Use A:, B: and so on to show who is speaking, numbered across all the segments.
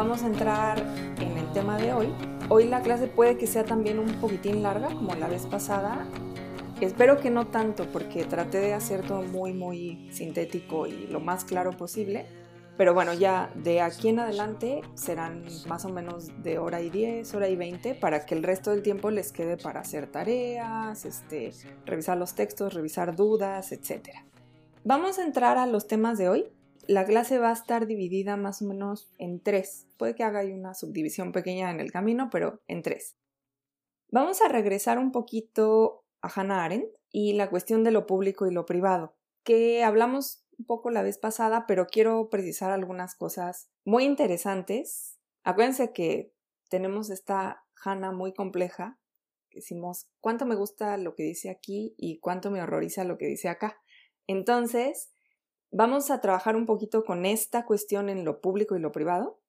A: vamos a entrar en el tema de hoy. Hoy la clase puede que sea también un poquitín larga, como la vez pasada. Espero que no tanto, porque traté de hacer todo muy, muy sintético y lo más claro posible. Pero bueno, ya de aquí en adelante serán más o menos de hora y 10, hora y 20, para que el resto del tiempo les quede para hacer tareas, este, revisar los textos, revisar dudas, etc. Vamos a entrar a los temas de hoy. La clase va a estar dividida más o menos en tres. Puede que haga una subdivisión pequeña en el camino, pero en tres. Vamos a regresar un poquito a Hannah Arendt y la cuestión de lo público y lo privado, que hablamos un poco la vez pasada, pero quiero precisar algunas cosas muy interesantes. Acuérdense que tenemos esta Hannah muy compleja. Decimos cuánto me gusta lo que dice aquí y cuánto me horroriza lo que dice acá. Entonces, vamos a trabajar un poquito con esta cuestión en lo público y lo privado.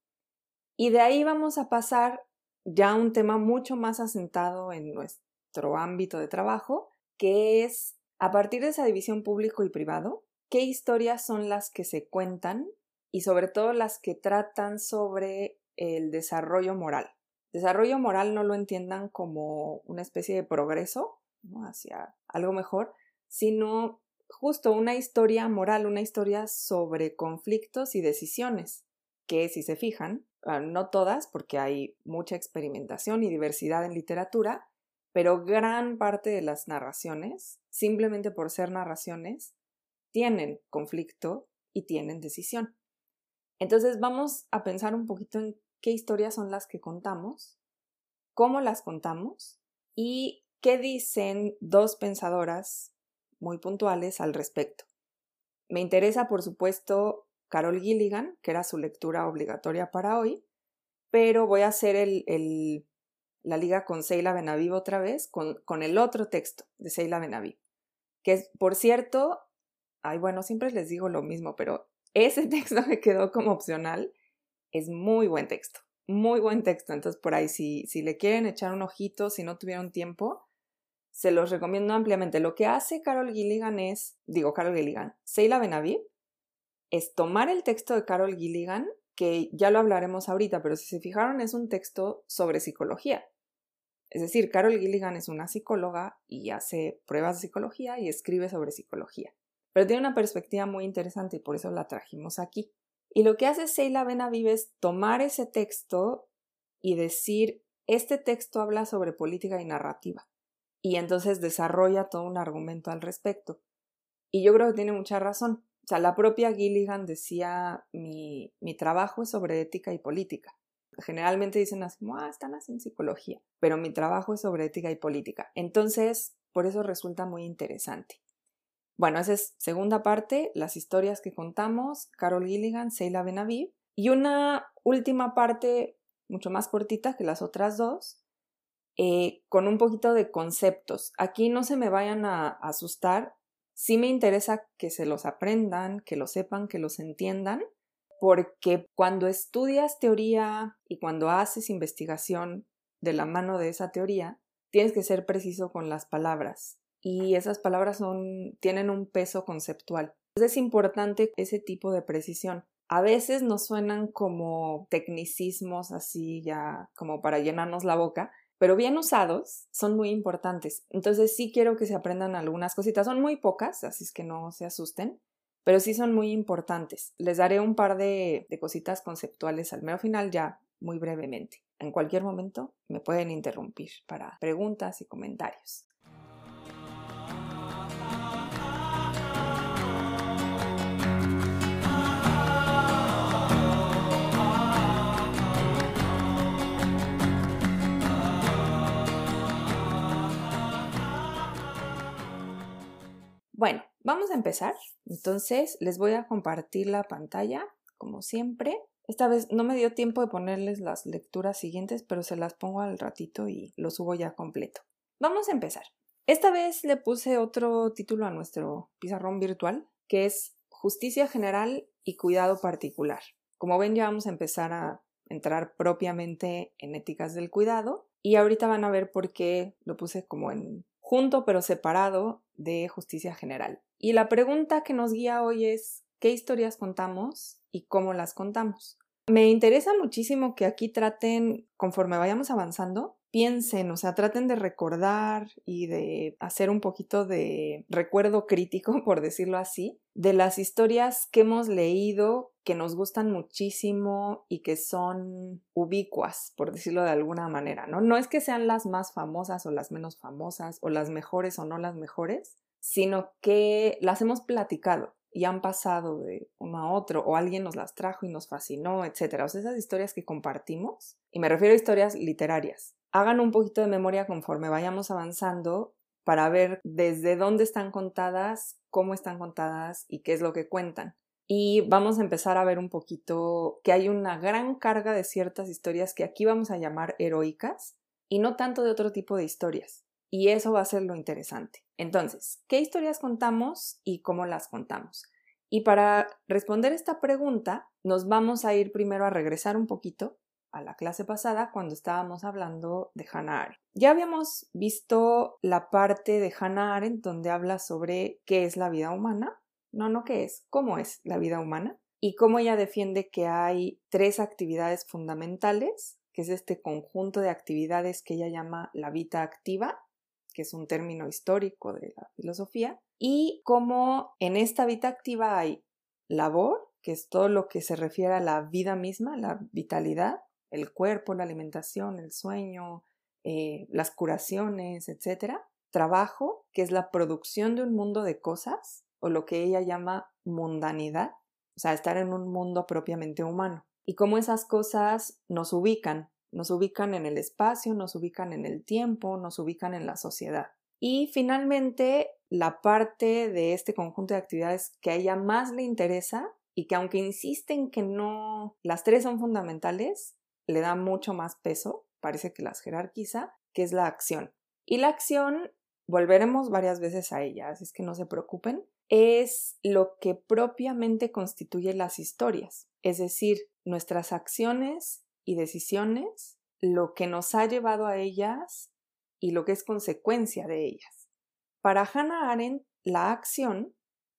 A: Y de ahí vamos a pasar ya a un tema mucho más asentado en nuestro ámbito de trabajo, que es a partir de esa división público y privado, qué historias son las que se cuentan y sobre todo las que tratan sobre el desarrollo moral. Desarrollo moral no lo entiendan como una especie de progreso hacia algo mejor, sino justo una historia moral, una historia sobre conflictos y decisiones, que si se fijan, ah, no todas, porque hay mucha experimentación y diversidad en literatura, pero gran parte de las narraciones, simplemente por ser narraciones, tienen conflicto y tienen decisión. Entonces vamos a pensar un poquito en qué historias son las que contamos, cómo las contamos y qué dicen dos pensadoras muy puntuales al respecto. Me interesa, por supuesto, Carol Gilligan, que era su lectura obligatoria para hoy, pero voy a hacer el, la liga con Seila Benaviv otra vez, con, el otro texto de Seila Benaviv, que es, por cierto, ay, bueno, siempre les digo lo mismo, pero ese texto me quedó como opcional. Es muy buen texto, muy buen texto. Entonces, por ahí, si, si le quieren echar un ojito, si no tuvieron tiempo, se los recomiendo ampliamente. Lo que hace Carol Gilligan es, digo Carol Gilligan, Seila Benaviv, es tomar el texto de Carol Gilligan, que ya lo hablaremos ahorita, pero si se fijaron es un texto sobre psicología. Es decir, Carol Gilligan es una psicóloga y hace pruebas de psicología y escribe sobre psicología pero tiene una perspectiva muy interesante y por eso la trajimos aquí. Y lo que hace Seila Benaviv es tomar ese texto y decir, este texto habla sobre política y narrativa. Y entonces desarrolla todo un argumento al respecto. Y yo creo que tiene mucha razón. O sea, la propia Gilligan decía, mi, mi trabajo es sobre ética y política. Generalmente dicen así, ah, están en psicología, pero mi trabajo es sobre ética y política. Entonces, por eso resulta muy interesante. Bueno, esa es segunda parte, las historias que contamos, Carol Gilligan, Seila Benaviv. Y una última parte, mucho más cortita que las otras dos, eh, con un poquito de conceptos. Aquí no se me vayan a asustar, sí me interesa que se los aprendan, que lo sepan, que los entiendan, porque cuando estudias teoría y cuando haces investigación de la mano de esa teoría, tienes que ser preciso con las palabras y esas palabras tienen un peso conceptual. Es importante ese tipo de precisión. A veces nos suenan como tecnicismos así ya como para llenarnos la boca, pero bien usados son muy importantes. Entonces sí quiero que se aprendan algunas cositas. Son muy pocas, así es que no se asusten, pero sí son muy importantes. Les daré un par de, de cositas conceptuales al mero final ya muy brevemente. En cualquier momento me pueden interrumpir para preguntas y comentarios. Bueno, vamos a empezar. Entonces, les voy a compartir la pantalla, como siempre. Esta vez no me dio tiempo de ponerles las lecturas siguientes, pero se las pongo al ratito y lo subo ya completo. Vamos a empezar. Esta vez le puse otro título a nuestro pizarrón virtual, que es Justicia General y Cuidado Particular. Como ven, ya vamos a empezar a entrar propiamente en éticas del cuidado y ahorita van a ver por qué lo puse como en junto pero separado de justicia general. Y la pregunta que nos guía hoy es ¿qué historias contamos y cómo las contamos? Me interesa muchísimo que aquí traten, conforme vayamos avanzando, piensen, o sea, traten de recordar y de hacer un poquito de recuerdo crítico, por decirlo así, de las historias que hemos leído que nos gustan muchísimo y que son ubicuas, por decirlo de alguna manera, ¿no? No es que sean las más famosas o las menos famosas o las mejores o no las mejores, sino que las hemos platicado y han pasado de uno a otro o alguien nos las trajo y nos fascinó, etcétera. O sea, esas historias que compartimos, y me refiero a historias literarias. Hagan un poquito de memoria conforme vayamos avanzando para ver desde dónde están contadas, cómo están contadas y qué es lo que cuentan. Y vamos a empezar a ver un poquito que hay una gran carga de ciertas historias que aquí vamos a llamar heroicas y no tanto de otro tipo de historias. Y eso va a ser lo interesante. Entonces, ¿qué historias contamos y cómo las contamos? Y para responder esta pregunta, nos vamos a ir primero a regresar un poquito a la clase pasada cuando estábamos hablando de Hannah Arendt. Ya habíamos visto la parte de Hannah Arendt donde habla sobre qué es la vida humana. No, no qué es, cómo es la vida humana. Y cómo ella defiende que hay tres actividades fundamentales, que es este conjunto de actividades que ella llama la vida activa, que es un término histórico de la filosofía, y cómo en esta vida activa hay labor, que es todo lo que se refiere a la vida misma, la vitalidad, el cuerpo, la alimentación, el sueño, eh, las curaciones, etc. Trabajo, que es la producción de un mundo de cosas, o lo que ella llama mundanidad, o sea, estar en un mundo propiamente humano. Y cómo esas cosas nos ubican, nos ubican en el espacio, nos ubican en el tiempo, nos ubican en la sociedad. Y finalmente, la parte de este conjunto de actividades que a ella más le interesa y que aunque insisten que no, las tres son fundamentales, le da mucho más peso, parece que las jerarquiza, que es la acción. Y la acción, volveremos varias veces a ella, así es que no se preocupen, es lo que propiamente constituye las historias, es decir, nuestras acciones y decisiones, lo que nos ha llevado a ellas y lo que es consecuencia de ellas. Para Hannah Arendt, la acción,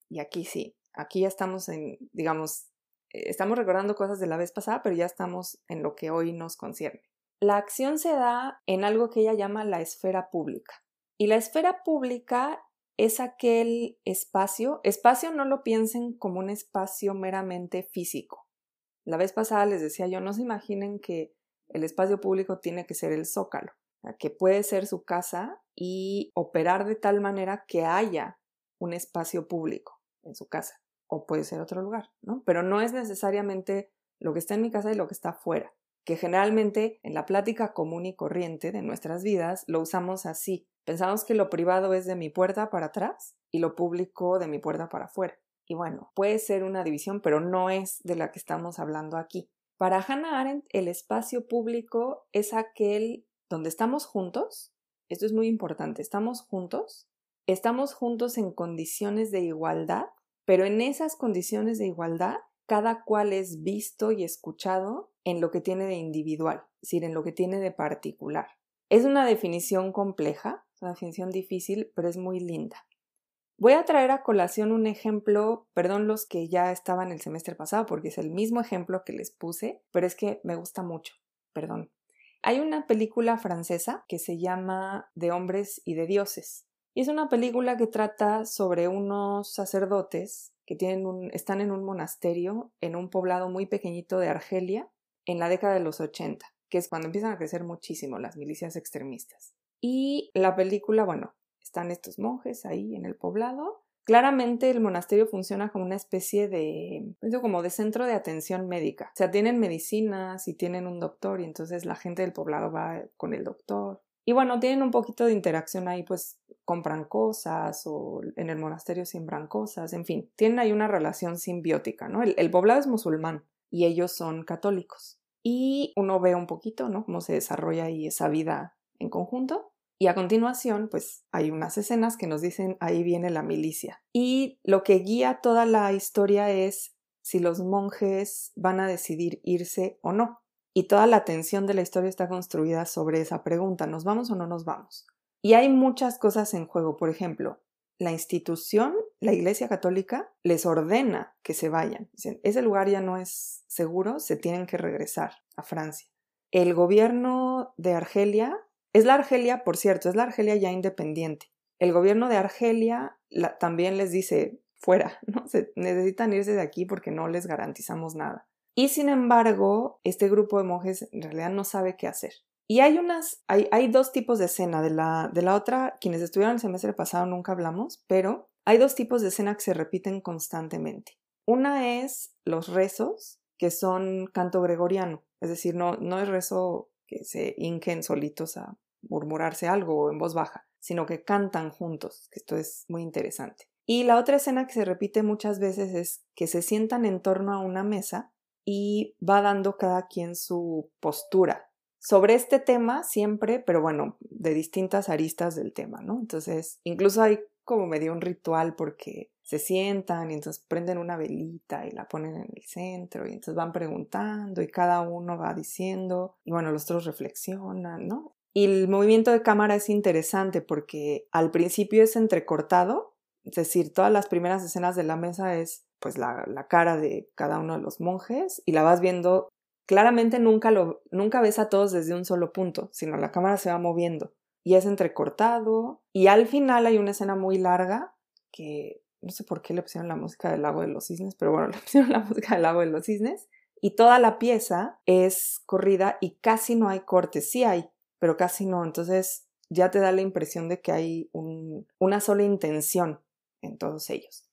A: y aquí sí, aquí ya estamos en, digamos, eh, estamos recordando cosas de la vez pasada, pero ya estamos en lo que hoy nos concierne. La acción se da en algo que ella llama la esfera pública. Y la esfera pública es aquel espacio, espacio no lo piensen como un espacio meramente físico, la vez pasada les decía yo, no se imaginen que el espacio público tiene que ser el zócalo, que puede ser su casa y operar de tal manera que haya un espacio público en su casa, o puede ser otro lugar, ¿no? Pero no es necesariamente lo que está en mi casa y lo que está afuera, que generalmente en la plática común y corriente de nuestras vidas lo usamos así. Pensamos que lo privado es de mi puerta para atrás y lo público de mi puerta para afuera. Y bueno, puede ser una división, pero no es de la que estamos hablando aquí. Para Hannah Arendt, el espacio público es aquel donde estamos juntos. Esto es muy importante, estamos juntos. Estamos juntos en condiciones de igualdad, pero en esas condiciones de igualdad, cada cual es visto y escuchado en lo que tiene de individual, es decir, en lo que tiene de particular. Es una definición compleja, una definición difícil, pero es muy linda. Voy a traer a colación un ejemplo, perdón los que ya estaban el semestre pasado porque es el mismo ejemplo que les puse, pero es que me gusta mucho, perdón. Hay una película francesa que se llama De hombres y de dioses. Y es una película que trata sobre unos sacerdotes que tienen un, están en un monasterio en un poblado muy pequeñito de Argelia en la década de los 80, que es cuando empiezan a crecer muchísimo las milicias extremistas. Y la película, bueno, están estos monjes ahí en el poblado. Claramente el monasterio funciona como una especie de, como de centro de atención médica. O sea, tienen medicinas y tienen un doctor y entonces la gente del poblado va con el doctor. Y bueno, tienen un poquito de interacción ahí, pues compran cosas o en el monasterio siembran cosas, en fin, tienen ahí una relación simbiótica, ¿no? El, el poblado es musulmán y ellos son católicos. Y uno ve un poquito, ¿no? Cómo se desarrolla ahí esa vida en conjunto. Y a continuación, pues hay unas escenas que nos dicen ahí viene la milicia. Y lo que guía toda la historia es si los monjes van a decidir irse o no. Y toda la atención de la historia está construida sobre esa pregunta, ¿nos vamos o no nos vamos? Y hay muchas cosas en juego, por ejemplo, la institución, la Iglesia Católica, les ordena que se vayan. Dicen, ese lugar ya no es seguro, se tienen que regresar a Francia. El gobierno de Argelia, es la Argelia, por cierto, es la Argelia ya independiente. El gobierno de Argelia también les dice, fuera, ¿no? Se, necesitan irse de aquí porque no les garantizamos nada. Y sin embargo, este grupo de monjes en realidad no sabe qué hacer. Y hay unas, hay, hay dos tipos de escena. De la, de la otra, quienes estuvieron el semestre pasado nunca hablamos, pero hay dos tipos de escena que se repiten constantemente. Una es los rezos, que son canto gregoriano, es decir, no, no es rezo que se hinquen solitos a murmurarse algo en voz baja, sino que cantan juntos, que esto es muy interesante. Y la otra escena que se repite muchas veces es que se sientan en torno a una mesa y va dando cada quien su postura sobre este tema siempre, pero bueno, de distintas aristas del tema, ¿no? Entonces, incluso hay como medio un ritual porque se sientan y entonces prenden una velita y la ponen en el centro y entonces van preguntando y cada uno va diciendo y bueno, los otros reflexionan, ¿no? Y el movimiento de cámara es interesante porque al principio es entrecortado, es decir, todas las primeras escenas de la mesa es pues la, la cara de cada uno de los monjes y la vas viendo claramente nunca lo nunca ves a todos desde un solo punto, sino la cámara se va moviendo y es entrecortado y al final hay una escena muy larga que no sé por qué le pusieron la música del lago de los cisnes, pero bueno, le pusieron la música del lago de los cisnes y toda la pieza es corrida y casi no hay cortes, sí hay, pero casi no, entonces ya te da la impresión de que hay una sola intención en todos ellos.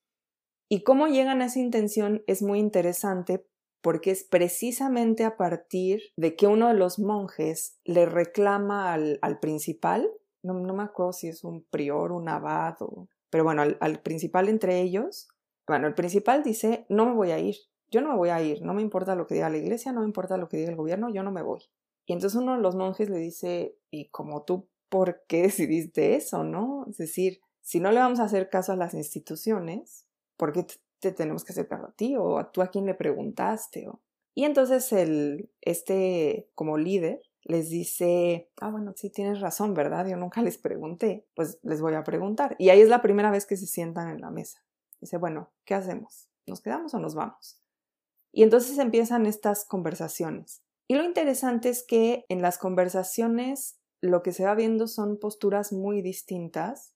A: Y cómo llegan a esa intención es muy interesante porque es precisamente a partir de que uno de los monjes le reclama al, principal, no, me acuerdo si es un prior, un abad, pero bueno, al, al principal entre ellos, bueno, el principal dice, no me voy a ir, yo no me voy a ir, no me importa lo que diga la iglesia, no me importa lo que diga el gobierno, yo no me voy. Y entonces uno de los monjes le dice, ¿y como tú por qué decidiste eso, no? Es decir, si no le vamos a hacer caso a las instituciones, ¿por qué te tenemos que hacer caso a ti? ¿O a tú a quién le preguntaste? Y entonces el, este como líder les dice, ah, bueno, sí tienes razón, ¿verdad? Yo nunca les pregunté, pues les voy a preguntar. Y ahí es la primera vez que se sientan en la mesa. Dice, bueno, ¿qué hacemos? ¿Nos quedamos o nos vamos? Y entonces empiezan estas conversaciones. Y lo interesante es que en las conversaciones lo que se va viendo son posturas muy distintas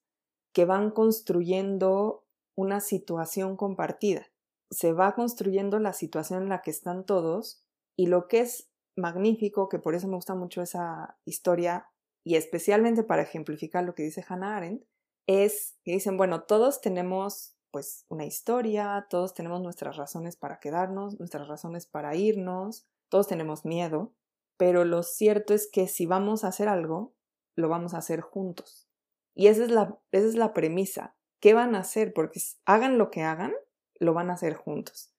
A: que van construyendo una situación compartida. Se va construyendo la situación en la que están todos y lo que es magnífico, que por eso me gusta mucho esa historia y especialmente para ejemplificar lo que dice Hannah Arendt, es que dicen, bueno, todos tenemos pues una historia, todos tenemos nuestras razones para quedarnos, nuestras razones para irnos, todos tenemos miedo, pero lo cierto es que si vamos a hacer algo, lo vamos a hacer juntos. Y esa es la, esa es la premisa. ¿Qué van a hacer? Porque hagan lo que hagan, lo van a hacer juntos.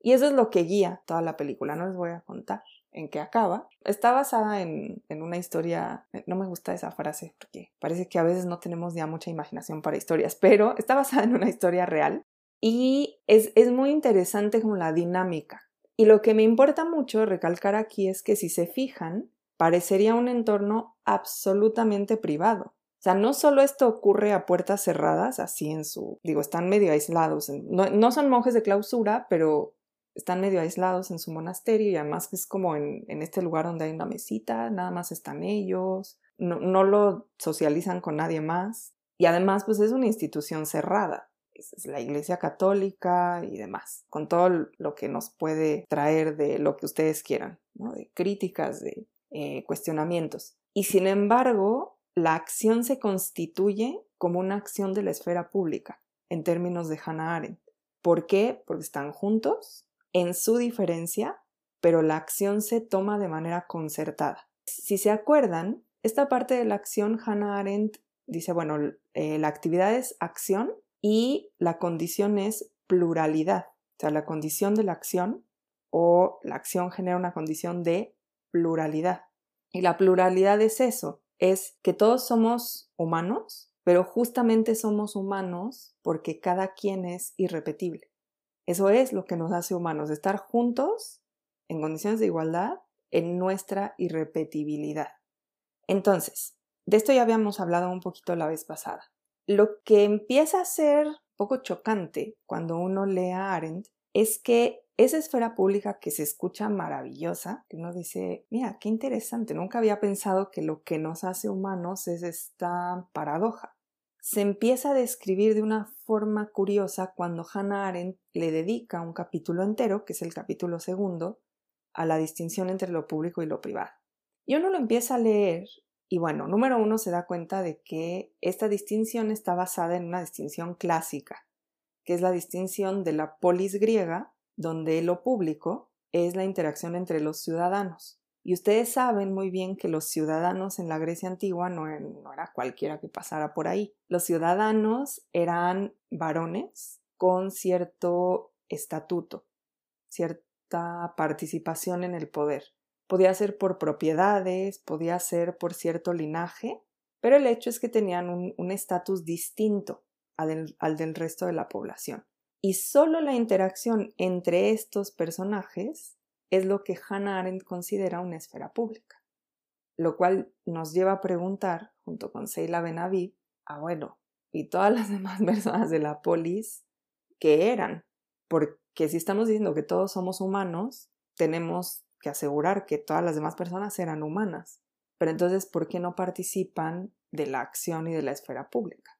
A: Y eso es lo que guía toda la película. No les voy a contar en qué acaba. Está basada en, en, una historia, eh, no me gusta esa frase porque parece que a veces no tenemos ya mucha imaginación para historias, pero está basada en una historia real y es, es muy interesante como la dinámica y lo que me importa mucho recalcar aquí es que si se fijan, parecería un entorno absolutamente privado. O sea, no solo esto ocurre a puertas cerradas, así en su, digo, están medio aislados, no, son monjes de clausura, pero están medio aislados en su monasterio y además es como en, en este lugar donde hay una mesita, nada más están ellos, no, no lo socializan con nadie más y además pues es una institución cerrada es la Iglesia Católica y demás, con todo lo que nos puede traer de lo que ustedes quieran, de críticas, de eh, cuestionamientos. Y sin embargo, la acción se constituye como una acción de la esfera pública, en términos de Hannah Arendt. ¿Por qué? Porque están juntos, en su diferencia, pero la acción se toma de manera concertada. Si se acuerdan, esta parte de la acción, Hannah Arendt dice, bueno, eh, la actividad es acción y la condición es pluralidad, o sea, la condición de la acción o la acción genera una condición de pluralidad. Y la pluralidad es eso, es que todos somos humanos, pero justamente somos humanos porque cada quien es irrepetible. Eso es lo que nos hace humanos, estar juntos en condiciones de igualdad en nuestra irrepetibilidad. Entonces, de esto ya habíamos hablado un poquito la vez pasada. Lo que empieza a ser poco chocante cuando uno lee a Arendt es que esa esfera pública que se escucha maravillosa, que uno dice, mira, qué interesante, nunca había pensado que lo que nos hace humanos es esta paradoja. Se empieza a describir de una forma curiosa cuando Hannah Arendt le dedica un capítulo entero, que es el capítulo segundo, a la distinción entre lo público y lo privado. Y uno lo empieza a leer y bueno, número uno se da cuenta de que esta distinción está basada en una distinción clásica, que es la distinción de la polis griega donde lo público es la interacción entre los ciudadanos. Y ustedes saben muy bien que los ciudadanos en la Grecia antigua no, era cualquiera que pasara por ahí. Los ciudadanos eran varones con cierto estatuto, cierta participación en el poder. Podía ser por propiedades, podía ser por cierto linaje, pero el hecho es que tenían un estatus distinto al del resto de la población. Y solo la interacción entre estos personajes es lo que Hannah Arendt considera una esfera pública. Lo cual nos lleva a preguntar, junto con Seila Benavid, ah, ¿y todas las demás personas de la polis qué eran? Porque si estamos diciendo que todos somos humanos, tenemos que asegurar que todas las demás personas eran humanas. Pero entonces, ¿por qué no participan de la acción y de la esfera pública?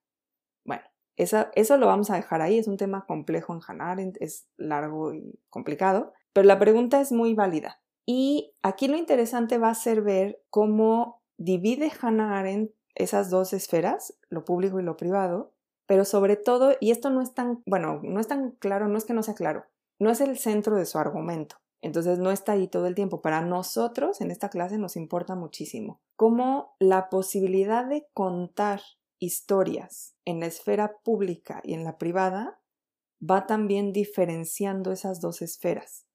A: Bueno, eso lo vamos a dejar ahí, es un tema complejo en Arendt, es largo y complicado, pero la pregunta es muy válida. Y aquí lo interesante va a ser ver cómo divide Hannah Arendt esas dos esferas, lo público y lo privado, pero sobre todo, y esto no es tan, bueno, no es tan claro, no es que no sea claro, no es el centro de su argumento. Entonces no está ahí todo el tiempo. Para nosotros en esta clase nos importa muchísimo cómo la posibilidad de contar historias en la esfera pública y en la privada, va también diferenciando esas dos esferas.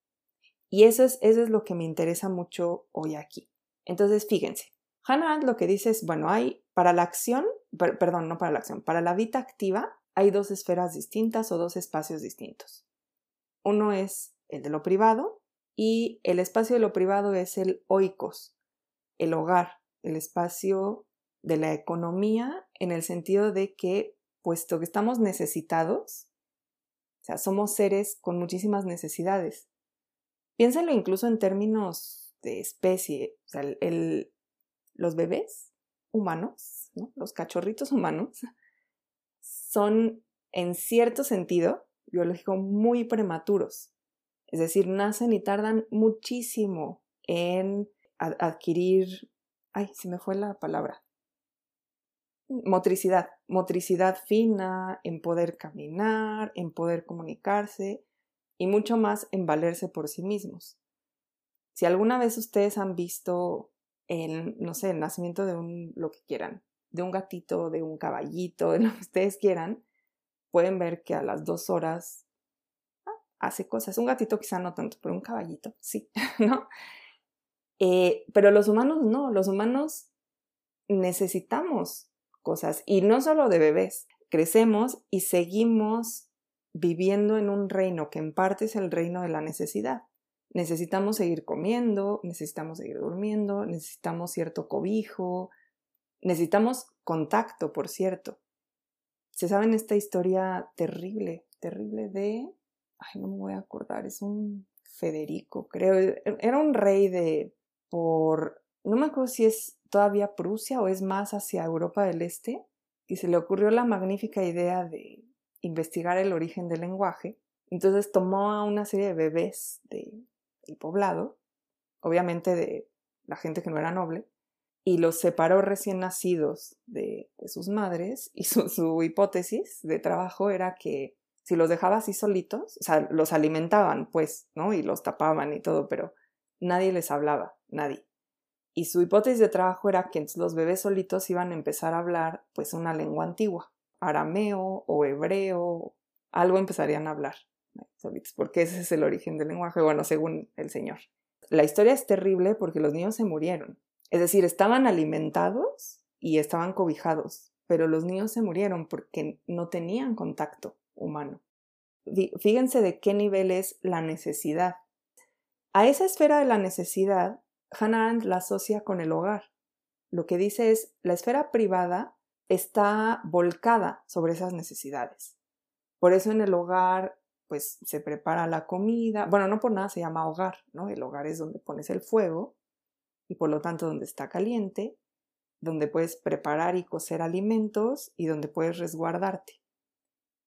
A: Y eso es, eso es lo que me interesa mucho hoy aquí. Entonces, fíjense, Hannah lo que dice es, bueno, hay para la acción, perdón, no para la acción, para la vida activa hay dos esferas distintas o dos espacios distintos. Uno es el de lo privado y el espacio de lo privado es el oikos, el hogar, el espacio de la economía en el sentido de que, puesto que estamos necesitados, o sea, somos seres con muchísimas necesidades. Piénsalo incluso en términos de especie, o sea, el, los bebés humanos, los cachorritos humanos, son en cierto sentido biológico muy prematuros. Es decir, nacen y tardan muchísimo en adquirir, ay, se me fue la palabra, motricidad, motricidad fina, en poder caminar, en poder comunicarse y mucho más en valerse por sí mismos. Si alguna vez ustedes han visto el, no sé, el nacimiento de un, lo que quieran, de un gatito, de un caballito, de lo que ustedes quieran, pueden ver que a las dos horas ah, hace cosas. Un gatito quizá no tanto, pero un caballito, sí, ¿no? Eh, pero los humanos no, los humanos necesitamos cosas. Y no solo de bebés, crecemos y seguimos viviendo en un reino que en parte es el reino de la necesidad. Necesitamos seguir comiendo, necesitamos seguir durmiendo, necesitamos cierto cobijo, necesitamos contacto, por cierto. Se saben esta historia terrible, terrible de... Ay, no me voy a acordar, es un Federico, creo. Era un rey de... por... No me acuerdo si es todavía Prusia o es más hacia Europa del Este, y se le ocurrió la magnífica idea de investigar el origen del lenguaje. Entonces tomó a una serie de bebés del poblado, obviamente de la gente que no era noble, y los separó recién nacidos de, sus madres, y su, su, hipótesis de trabajo era que si los dejaba así solitos, o sea, los alimentaban, pues, ¿no? Y los tapaban y todo, pero nadie les hablaba, nadie. Y su hipótesis de trabajo era que los bebés solitos iban a empezar a hablar pues una lengua antigua, arameo o hebreo, algo empezarían a hablar solitos, porque ese es el origen del lenguaje, bueno, según el Señor. La historia es terrible porque los niños se murieron, es decir, estaban alimentados y estaban cobijados, pero los niños se murieron porque no tenían contacto humano. Fíjense de qué nivel es la necesidad. A esa esfera de la necesidad Hannah Arendt la asocia con el hogar. Lo que dice es, la esfera privada está volcada sobre esas necesidades. Por eso en el hogar pues se prepara la comida, bueno, no por nada se llama hogar, ¿no? El hogar es donde pones el fuego y por lo tanto donde está caliente, donde puedes preparar y cocer alimentos y donde puedes resguardarte.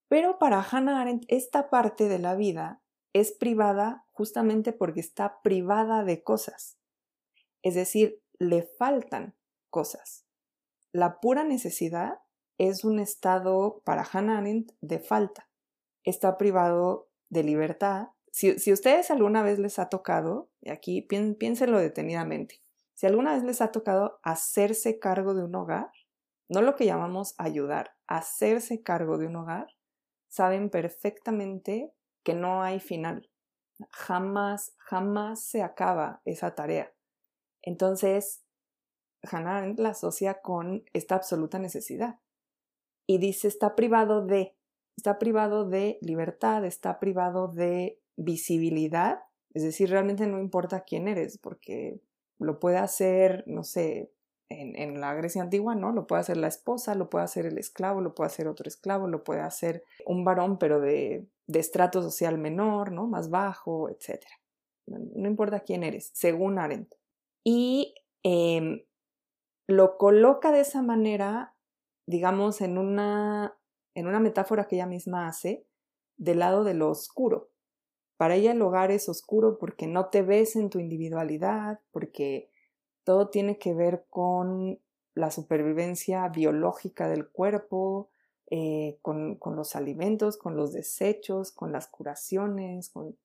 A: Pero para Hannah Arendt esta parte de la vida es privada justamente porque está privada de cosas. Es decir, le faltan cosas. La pura necesidad es un estado para Hannah Arendt de falta. Está privado de libertad. Si, si ustedes alguna vez les ha tocado, y aquí piénsenlo detenidamente, si alguna vez les ha tocado hacerse cargo de un hogar, no lo que llamamos ayudar, hacerse cargo de un hogar, saben perfectamente que no hay final. Jamás, jamás se acaba esa tarea. Entonces, Hannah la asocia con esta absoluta necesidad. Y dice, está privado de, está privado de libertad, está privado de visibilidad. Es decir, realmente no importa quién eres, porque lo puede hacer, no sé, en, la Grecia antigua, ¿no? Lo puede hacer la esposa, lo puede hacer el esclavo, lo puede hacer otro esclavo, lo puede hacer un varón, pero de, de estrato social menor, ¿no? Más bajo, etc. No, importa quién eres, según Arendt. Y em, lo coloca de esa manera, digamos, en una, en una metáfora que ella misma hace, del lado de lo oscuro. Para ella el hogar es oscuro porque no te ves en tu individualidad, porque todo tiene que ver con la supervivencia biológica del cuerpo, eh, con, con, los alimentos, con los desechos, con las curaciones. Con...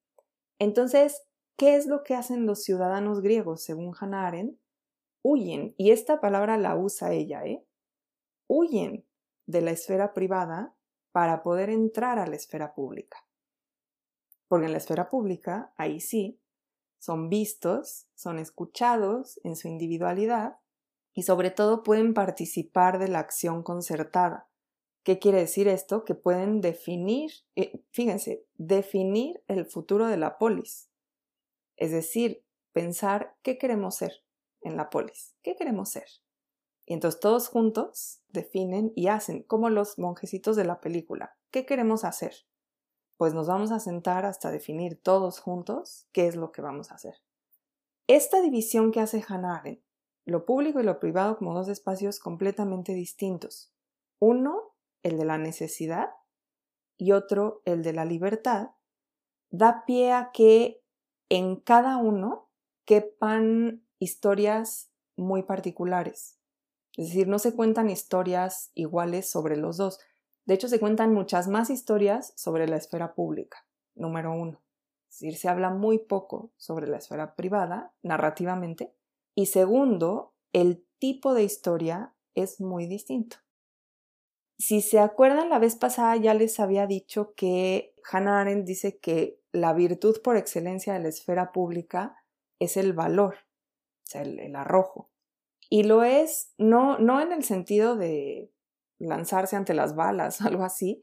A: Entonces, ¿qué es lo que hacen los ciudadanos griegos según Hannah Arendt? Huyen, y esta palabra la usa ella, ¿eh? Huyen de la esfera privada para poder entrar a la esfera pública. Porque en la esfera pública, ahí sí, son vistos, son escuchados en su individualidad y sobre todo pueden participar de la acción concertada. ¿Qué quiere decir esto? Que pueden definir, eh, fíjense, definir el futuro de la polis. Es decir, pensar qué queremos ser en la polis, qué queremos ser. Y entonces todos juntos definen y hacen, como los monjecitos de la película, ¿qué queremos hacer? pues nos vamos a sentar hasta definir todos juntos qué es lo que vamos a hacer. Esta división que hace Hannah Arendt, lo público y lo privado como dos espacios completamente distintos. Uno, el de la necesidad, y otro, el de la libertad, da pie a que en cada uno quepan historias muy particulares. Es decir, no se cuentan historias iguales sobre los dos. De hecho, se cuentan muchas más historias sobre la esfera pública, número uno. Es decir, se habla muy poco sobre la esfera privada, narrativamente. Y segundo, el tipo de historia es muy distinto. Si se acuerdan, la vez pasada ya les había dicho que Hannah Arendt dice que la virtud por excelencia de la esfera pública es el valor, el, el arrojo. Y lo es no, no en el sentido de lanzarse ante las balas, algo así,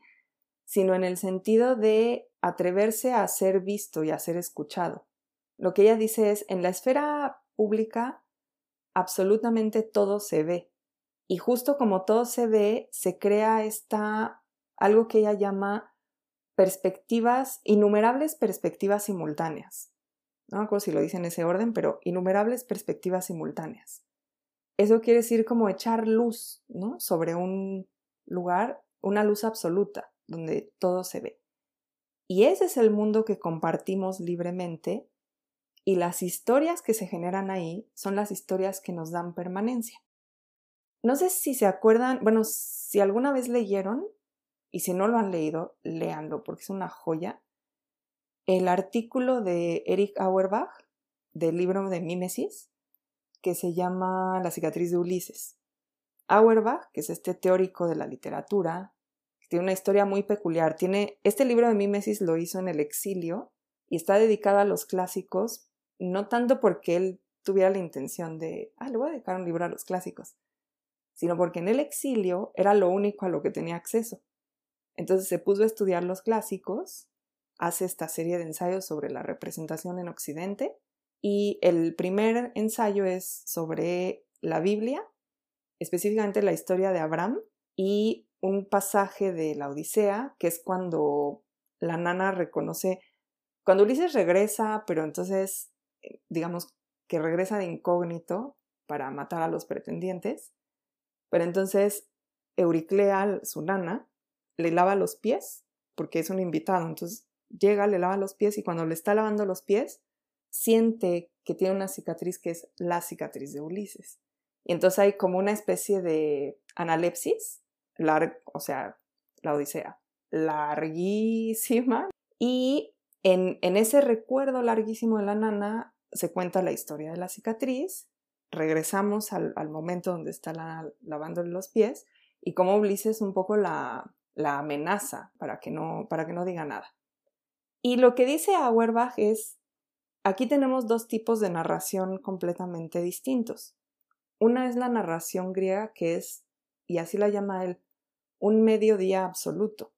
A: sino en el sentido de atreverse a ser visto y a ser escuchado. Lo que ella dice es, en la esfera pública absolutamente todo se ve. Y justo como todo se ve, se crea esta, algo que ella llama perspectivas, innumerables perspectivas simultáneas. No me si lo dice en ese orden, pero innumerables perspectivas simultáneas. Eso quiere decir como echar luz ¿no? sobre un lugar, una luz absoluta, donde todo se ve. Y ese es el mundo que compartimos libremente y las historias que se generan ahí son las historias que nos dan permanencia. No sé si se acuerdan, bueno, si alguna vez leyeron, y si no lo han leído, léanlo porque es una joya, el artículo de Eric Auerbach del libro de Mímesis, que se llama La cicatriz de Ulises. Auerbach, que es este teórico de la literatura, tiene una historia muy peculiar. Tiene, este libro de Mímesis lo hizo en el exilio y está dedicado a los clásicos, no tanto porque él tuviera la intención de, ah, le voy a dedicar un libro a los clásicos, sino porque en el exilio era lo único a lo que tenía acceso. Entonces se puso a estudiar los clásicos, hace esta serie de ensayos sobre la representación en Occidente y el primer ensayo es sobre la Biblia, específicamente la historia de Abraham y un pasaje de la Odisea, que es cuando la nana reconoce, cuando Ulises regresa, pero entonces, eh, digamos que regresa de incógnito para matar a los pretendientes, pero entonces Euriclea, su nana, le lava los pies, porque es un invitado, entonces llega, le lava los pies y cuando le está lavando los pies, siente que tiene una cicatriz que es la cicatriz de Ulises. Y entonces hay como una especie de analepsis, o sea, la Odisea, larguísima. Y en, en ese recuerdo larguísimo de la nana se cuenta la historia de la cicatriz. Regresamos al, al momento donde está la, lavándole los pies y como Ulises un poco la, la amenaza para que, no, para que no diga nada. Y lo que dice Auerbach es, aquí tenemos dos tipos de narración completamente distintos. Una es la narración griega que es, y así la llama él, un mediodía absoluto,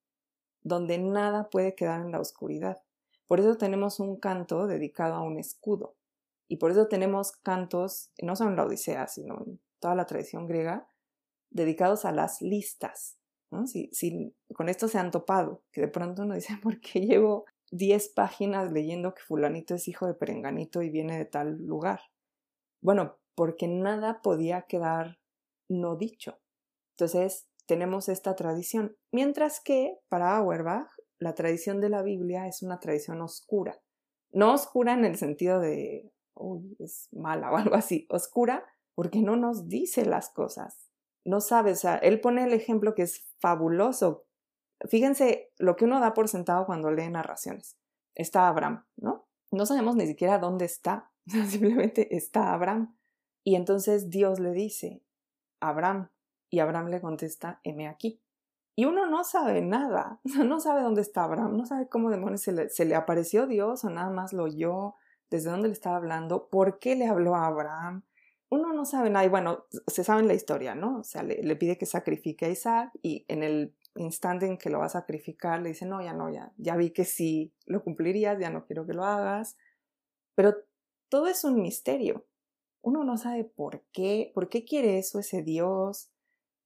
A: donde nada puede quedar en la oscuridad. Por eso tenemos un canto dedicado a un escudo. Y por eso tenemos cantos, no solo en la Odisea, sino en toda la tradición griega, dedicados a las listas. Si, con esto se han topado, que de pronto uno dice, ¿por qué llevo 10 páginas leyendo que fulanito es hijo de perenganito y viene de tal lugar? Bueno, porque nada podía quedar no dicho. Entonces, tenemos esta tradición. Mientras que para Auerbach, la tradición de la Biblia es una tradición oscura. No oscura en el sentido de, uy, es mala o algo así. Oscura porque no nos dice las cosas. No sabe, él pone el ejemplo que es fabuloso. Fíjense lo que uno da por sentado cuando lee narraciones. Está Abraham, ¿no? No sabemos ni siquiera dónde está, simplemente está Abraham. Y entonces Dios le dice, Abraham, y Abraham le contesta, heme aquí. Y uno no sabe nada, no sabe dónde está Abraham, no sabe cómo demonios se le, se le apareció Dios o nada más lo oyó, desde dónde le estaba hablando, por qué le habló a Abraham. No sabe nada y bueno, se sabe la historia, ¿no? O sea, le, le pide que sacrifique a Isaac y en el instante en que lo va a sacrificar le dice, no, ya no, ya, ya vi que sí lo cumplirías, ya no quiero que lo hagas. Pero todo es un misterio. Uno no sabe por qué, por qué quiere eso ese Dios,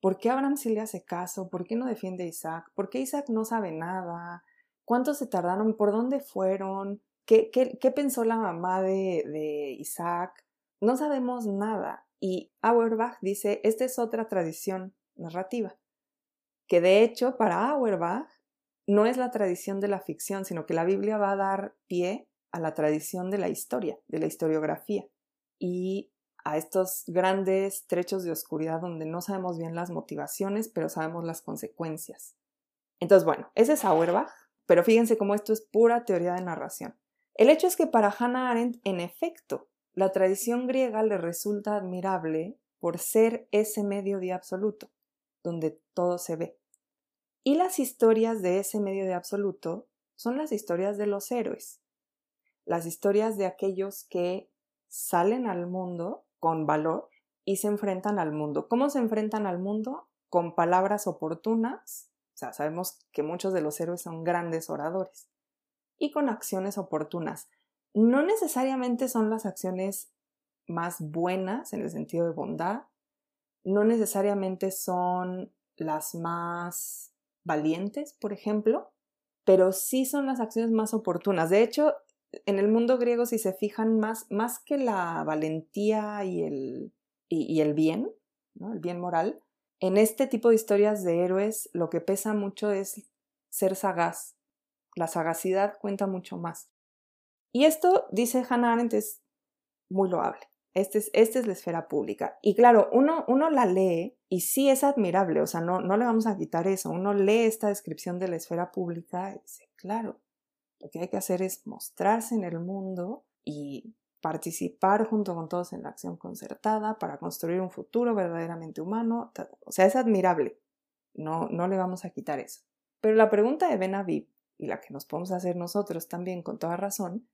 A: por qué Abraham sí le hace caso, por qué no defiende a Isaac, por qué Isaac no sabe nada, cuántos se tardaron, por dónde fueron, qué, qué, qué pensó la mamá de, de Isaac. No sabemos nada. Y Auerbach dice, esta es otra tradición narrativa, que de hecho para Auerbach no es la tradición de la ficción, sino que la Biblia va a dar pie a la tradición de la historia, de la historiografía y a estos grandes trechos de oscuridad donde no sabemos bien las motivaciones, pero sabemos las consecuencias. Entonces, bueno, ese es Auerbach, pero fíjense cómo esto es pura teoría de narración. El hecho es que para Hannah Arendt, en efecto, la tradición griega le resulta admirable por ser ese medio de absoluto, donde todo se ve. Y las historias de ese medio de absoluto son las historias de los héroes, las historias de aquellos que salen al mundo con valor y se enfrentan al mundo. ¿Cómo se enfrentan al mundo? Con palabras oportunas. O sea, sabemos que muchos de los héroes son grandes oradores. Y con acciones oportunas. No necesariamente son las acciones más buenas en el sentido de bondad. No necesariamente son las más valientes, por ejemplo, pero sí son las acciones más oportunas. De hecho, en el mundo griego, si se fijan más, más que la valentía y el, y, el bien, ¿no? el bien moral, en este tipo de historias de héroes lo que pesa mucho es ser sagaz. La sagacidad cuenta mucho más. Y esto, dice Hannah Arendt, es muy loable. Este es, esta es la esfera pública. Y claro, uno, uno la lee y sí es admirable, o sea, no, no le vamos a quitar eso. Uno lee esta descripción de la esfera pública y dice, claro, lo que hay que hacer es mostrarse en el mundo y participar junto con todos en la acción concertada para construir un futuro verdaderamente humano. O sea, es admirable. No, no le vamos a quitar eso. Pero la pregunta de Ben Aviv, y la que nos podemos hacer nosotros también con toda razón,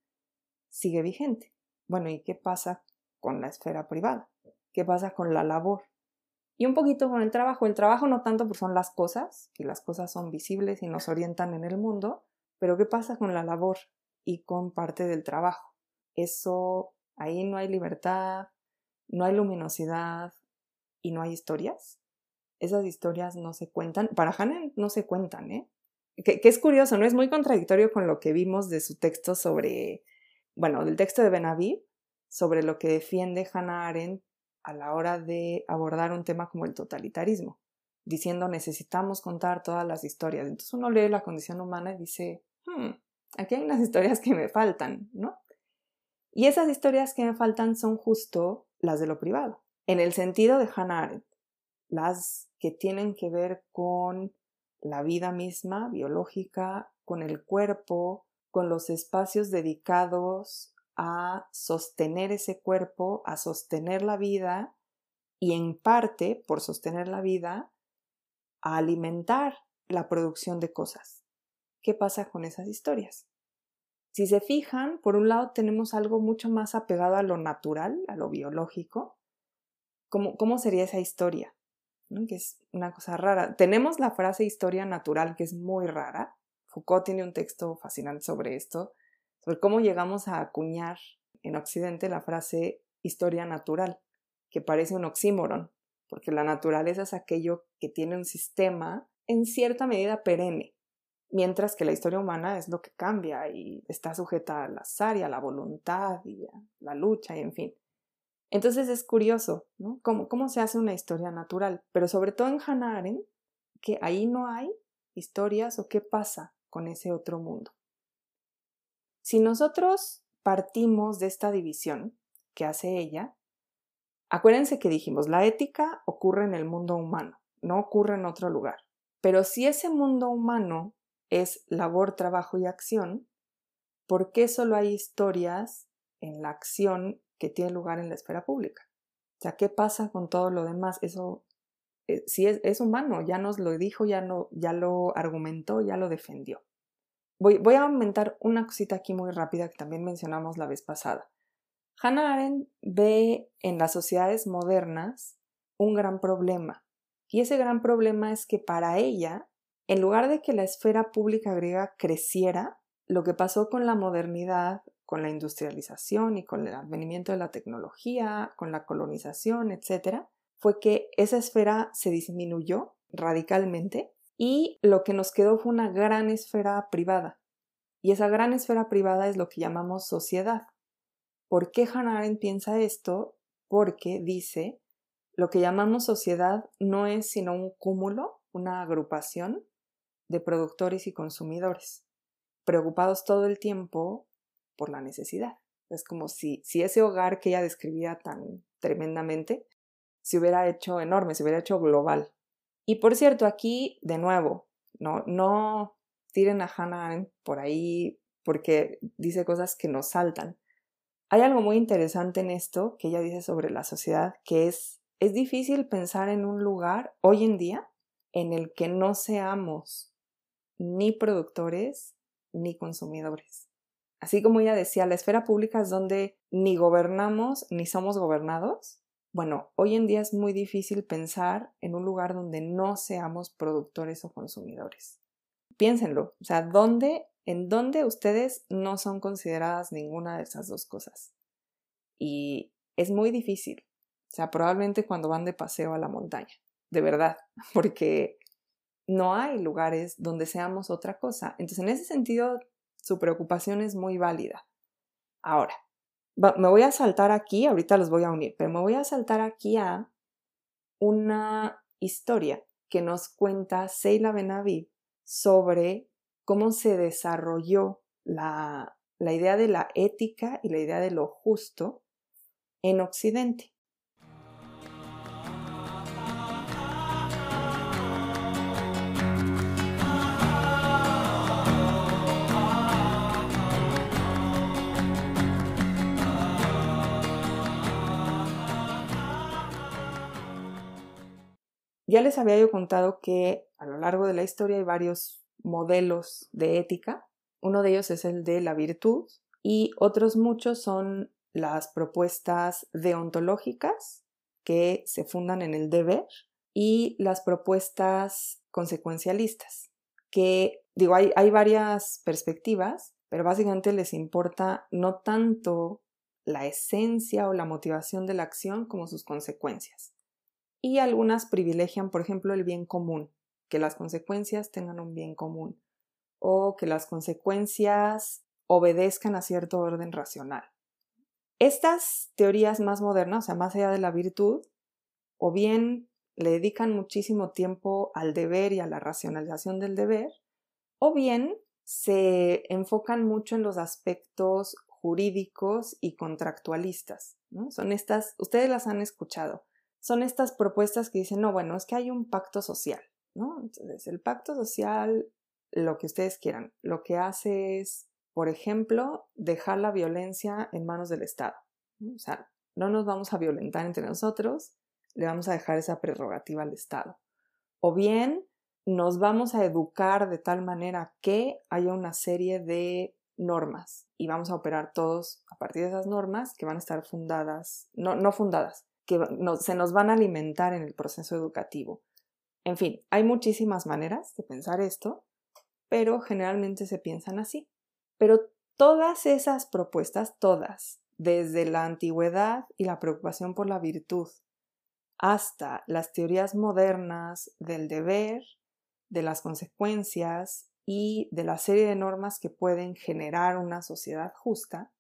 A: sigue vigente. Bueno, ¿y qué pasa con la esfera privada? ¿Qué pasa con la labor? Y un poquito con el trabajo. El trabajo no tanto porque son las cosas, que las cosas son visibles y nos orientan en el mundo, pero ¿qué pasa con la labor y con parte del trabajo? Eso, ahí no hay libertad, no hay luminosidad y no hay historias. esas historias no se cuentan. Para Hannah no se cuentan, ¿eh? Que, es curioso, ¿no? Es muy contradictorio con lo que vimos de su texto sobre, bueno, del texto de Benaví, sobre lo que defiende Hannah Arendt a la hora de abordar un tema como el totalitarismo, diciendo necesitamos contar todas las historias. Entonces uno lee la condición humana y dice, hmm, aquí hay unas historias que me faltan, ¿no? Y esas historias que me faltan son justo las de lo privado, en el sentido de Hannah Arendt, las que tienen que ver con la vida misma, biológica, con el cuerpo, con los espacios dedicados a sostener ese cuerpo, a sostener la vida y en parte, por sostener la vida, a alimentar la producción de cosas. ¿Qué pasa con esas historias? Si se fijan, por un lado tenemos algo mucho más apegado a lo natural, a lo biológico. ¿Cómo, cómo sería esa historia? Que es una cosa rara. Tenemos la frase historia natural, que es muy rara. Foucault tiene un texto fascinante sobre esto, sobre cómo llegamos a acuñar en Occidente la frase historia natural, que parece un oxímoron, porque la naturaleza es aquello que tiene un sistema en cierta medida perenne, mientras que la historia humana es lo que cambia y está sujeta al azar y a la voluntad y a la lucha y en fin. Entonces es curioso, ¿no? ¿Cómo, cómo se hace una historia natural? Pero sobre todo en Hannah Arendt, que ahí no hay historias o qué pasa con ese otro mundo. Si nosotros partimos de esta división que hace ella, acuérdense que dijimos, la ética ocurre en el mundo humano, no ocurre en otro lugar. Pero si ese mundo humano es labor, trabajo y acción, ¿por qué solo hay historias en la acción que tiene lugar en la esfera pública? O sea, ¿qué pasa con todo lo demás? Eso, eh, si es, es, humano, ya nos lo dijo, ya, no, ya lo argumentó, ya lo defendió. Voy, voy a aumentar una cosita aquí muy rápida que también mencionamos la vez pasada. Hannah Arendt ve en las sociedades modernas un gran problema. Y ese gran problema es que para ella en lugar de que la esfera pública griega creciera, lo que pasó con la modernidad, con la industrialización y con el advenimiento de la tecnología, con la colonización, etc., fue que esa esfera se disminuyó radicalmente y lo que nos quedó fue una gran esfera privada. Y esa gran esfera privada es lo que llamamos sociedad. ¿Por qué Hannah Arendt piensa esto? Porque dice, lo que llamamos sociedad no es sino un cúmulo, una agrupación de productores y consumidores, preocupados todo el tiempo por la necesidad. Es como si, si ese hogar que ella describía tan tremendamente se hubiera hecho enorme, se hubiera hecho global. Y por cierto, aquí, de nuevo, no, no tiren a Hannah por ahí porque dice cosas que nos saltan. Hay algo muy interesante en esto que ella dice sobre la sociedad, que es, es difícil pensar en un lugar hoy en día en el que no seamos ni productores ni consumidores. Así como ella decía, la esfera pública es donde ni gobernamos ni somos gobernados. Bueno, hoy en día es muy difícil pensar en un lugar donde no seamos productores o consumidores. Piénsenlo, o sea, ¿dónde, en dónde ustedes no son consideradas ninguna de esas dos cosas? Y es muy difícil, o sea, probablemente cuando van de paseo a la montaña, de verdad, porque no hay lugares donde seamos otra cosa. Entonces, en ese sentido, su preocupación es muy válida. Ahora, me voy a saltar aquí, ahorita los voy a unir, pero me voy a saltar aquí a una historia que nos cuenta Seila Benavid sobre cómo se desarrolló la, la idea de la ética y la idea de lo justo en Occidente. Ya les había yo contado que a lo largo de la historia hay varios modelos de ética. Uno de ellos es el de la virtud y otros muchos son las propuestas deontológicas que se fundan en el deber y las propuestas consecuencialistas, que digo, hay, hay varias perspectivas, pero básicamente les importa no tanto la esencia o la motivación de la acción como sus consecuencias. Y algunas privilegian, por ejemplo, el bien común, que las consecuencias tengan un bien común o que las consecuencias obedezcan a cierto orden racional. Estas teorías más modernas, o sea, más allá de la virtud, o bien le dedican muchísimo tiempo al deber y a la racionalización del deber, o bien se enfocan mucho en los aspectos jurídicos y contractualistas. Son estas, ustedes las han escuchado, son estas propuestas que dicen, no, bueno, es que hay un pacto social, ¿no? Entonces, el pacto social, lo que ustedes quieran, lo que hace es, por ejemplo, dejar la violencia en manos del Estado. O sea, no nos vamos a violentar entre nosotros, le vamos a dejar esa prerrogativa al Estado. O bien nos vamos a educar de tal manera que haya una serie de normas y vamos a operar todos a partir de esas normas que van a estar fundadas, no, no fundadas, que se nos van a alimentar en el proceso educativo. En fin, hay muchísimas maneras de pensar esto, pero generalmente se piensan así. Pero todas esas propuestas, todas, desde la antigüedad y la preocupación por la virtud, hasta las teorías modernas del deber, de las consecuencias y de la serie de normas que pueden generar una sociedad justa,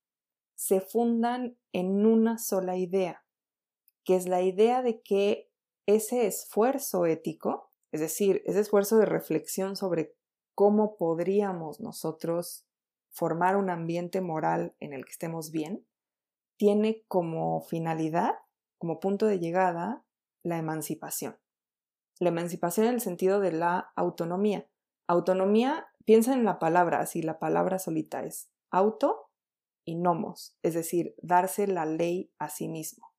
A: se fundan en una sola idea, que es la idea de que ese esfuerzo ético, es decir, ese esfuerzo de reflexión sobre cómo podríamos nosotros formar un ambiente moral en el que estemos bien, tiene como finalidad, como punto de llegada, la emancipación. La emancipación en el sentido de la autonomía. Autonomía, piensa en la palabra, así la palabra solita es auto y nomos, es decir, darse la ley a sí mismo,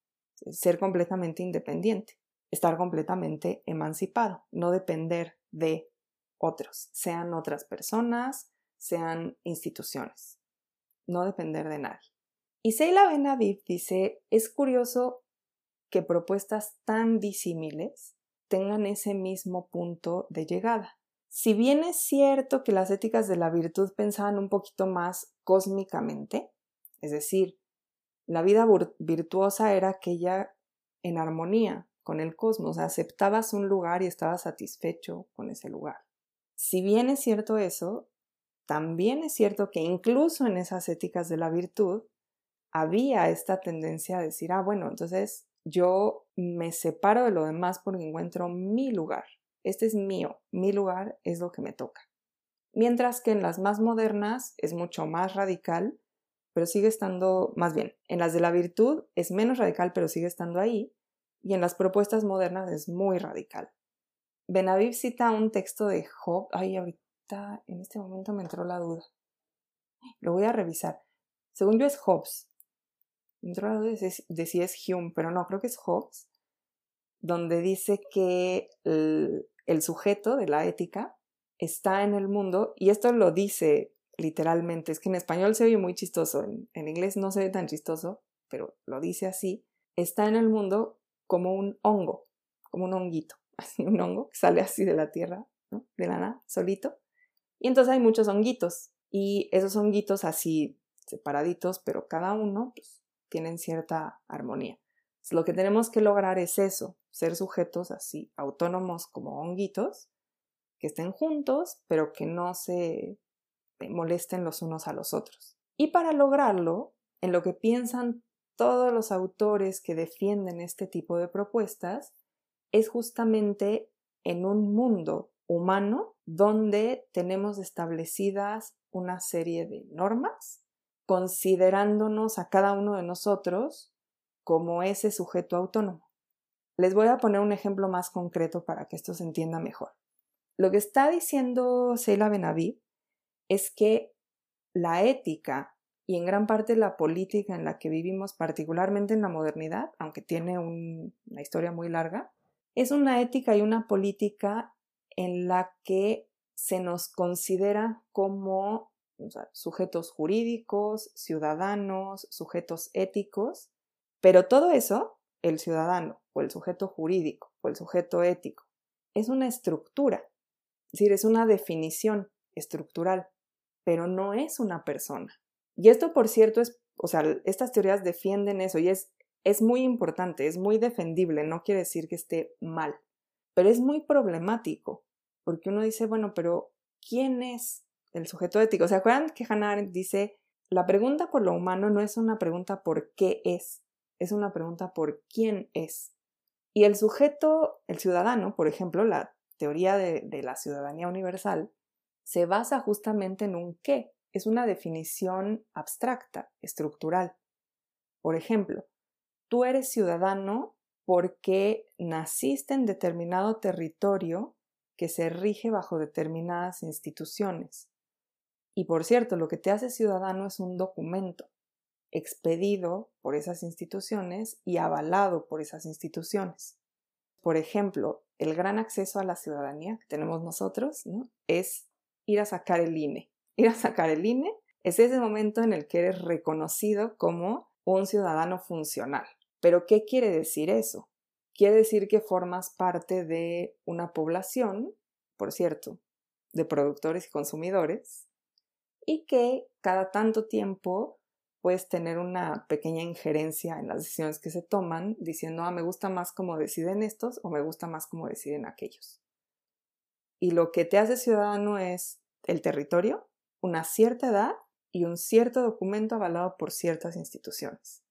A: ser completamente independiente, estar completamente emancipado, no depender de otros, sean otras personas, sean instituciones, no depender de nadie. Y Seila Benaviv dice, es curioso que propuestas tan disímiles tengan ese mismo punto de llegada. Si bien es cierto que las éticas de la virtud pensaban un poquito más cósmicamente, es decir, la vida virtuosa era aquella en armonía con el cosmos, aceptabas un lugar y estabas satisfecho con ese lugar. Si bien es cierto eso, también es cierto que incluso en esas éticas de la virtud había esta tendencia a decir, ah, bueno, entonces yo me separo de lo demás porque encuentro mi lugar. Este es mío, mi lugar es lo que me toca. Mientras que en las más modernas es mucho más radical, pero sigue estando, más bien, en las de la virtud es menos radical, pero sigue estando ahí, y en las propuestas modernas es muy radical. Benaviv cita un texto de Job, ay, ahorita en este momento me entró la duda. Lo voy a revisar. Según yo es Hobbes, de si es Hume, pero no, creo que es Hobbes, donde dice que el, sujeto de la ética está en el mundo, y esto lo dice literalmente, es que en español se oye muy chistoso, en, en inglés no se ve tan chistoso, pero lo dice así, está en el mundo como un hongo, como un honguito, así un hongo que sale así de la tierra, ¿no? de la nada, solito. Y entonces hay muchos honguitos, y esos honguitos así separaditos, pero cada uno pues, tienen cierta armonía. lo que tenemos que lograr es eso, ser sujetos así, autónomos como honguitos, que estén juntos, pero que no se molesten los unos a los otros. Y para lograrlo, en lo que piensan todos los autores que defienden este tipo de propuestas, es justamente en un mundo humano donde tenemos establecidas una serie de normas considerándonos a cada uno de nosotros como ese sujeto autónomo. Les voy a poner un ejemplo más concreto para que esto se entienda mejor. Lo que está diciendo Seila Benaví es que la ética y en gran parte la política en la que vivimos, particularmente en la modernidad, aunque tiene una historia muy larga, es una ética y una política en la que se nos considera como sujetos jurídicos, ciudadanos, sujetos éticos, pero todo eso, el ciudadano o el sujeto jurídico o el sujeto ético, es una estructura, es decir, es una definición estructural, pero no es una persona. Y esto, por cierto, es, o sea, estas teorías defienden eso y es es muy importante, es muy defendible, no quiere decir que esté mal, pero es muy problemático, porque uno dice, bueno, pero ¿quién es el sujeto ético? ¿Se acuerdan que Hannah Arendt dice, la pregunta por lo humano no es una pregunta por qué es, es una pregunta por quién es. Y el sujeto, el ciudadano, por ejemplo, la teoría de, de la ciudadanía universal, se basa justamente en un qué, es una definición abstracta, estructural. Por ejemplo, tú eres ciudadano porque naciste en determinado territorio que se rige bajo determinadas instituciones. Y por cierto, lo que te hace ciudadano es un documento expedido por esas instituciones y avalado por esas instituciones. Por ejemplo, el gran acceso a la ciudadanía que tenemos nosotros es ir a sacar el INE ir a sacar el INE, es ese momento en el que eres reconocido como un ciudadano funcional. Pero ¿qué quiere decir eso? Quiere decir que formas parte de una población, por cierto, de productores y consumidores, y que cada tanto tiempo puedes tener una pequeña injerencia en las decisiones que se toman, diciendo, ah, me gusta más cómo deciden estos o me gusta más cómo deciden aquellos. Y lo que te hace ciudadano es el territorio, una cierta edad y un cierto documento avalado por ciertas instituciones.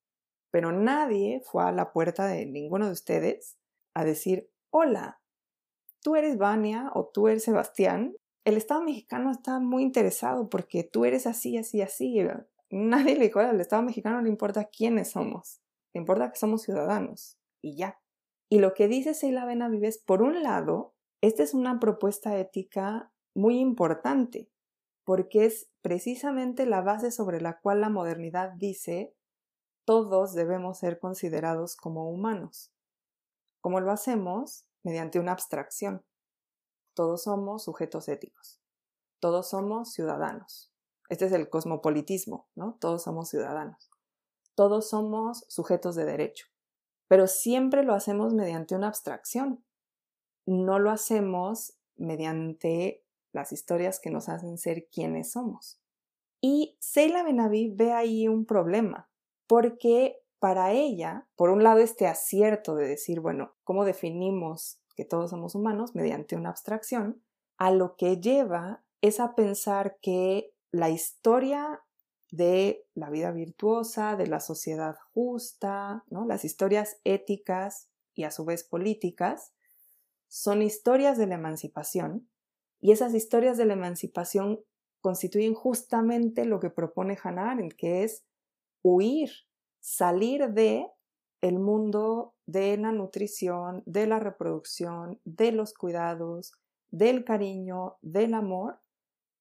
A: Pero nadie fue a la puerta de ninguno de ustedes a decir, hola, tú eres Vania o tú eres Sebastián. El Estado mexicano está muy interesado porque tú eres así, así, así. Nadie le dijo, al Estado mexicano le importa quiénes somos, le importa que somos ciudadanos y ya. Y lo que dice Seila Benavides, por un lado, esta es una propuesta ética muy importante, porque es precisamente la base sobre la cual la modernidad dice todos debemos ser considerados como humanos. ¿Cómo lo hacemos? Mediante una abstracción. Todos somos sujetos éticos. Todos somos ciudadanos. Este es el cosmopolitismo, ¿no? Todos somos ciudadanos. Todos somos sujetos de derecho. Pero siempre lo hacemos mediante una abstracción. No lo hacemos mediante las historias que nos hacen ser quienes somos. Y Seila Benaví ve ahí un problema, porque para ella, por un lado, este acierto de decir, bueno, ¿cómo definimos que todos somos humanos mediante una abstracción? A lo que lleva es a pensar que la historia de la vida virtuosa, de la sociedad justa, ¿no? las historias éticas y a su vez políticas, son historias de la emancipación y esas historias de la emancipación constituyen justamente lo que propone Hannah que es huir, salir de el mundo de la nutrición, de la reproducción, de los cuidados, del cariño, del amor,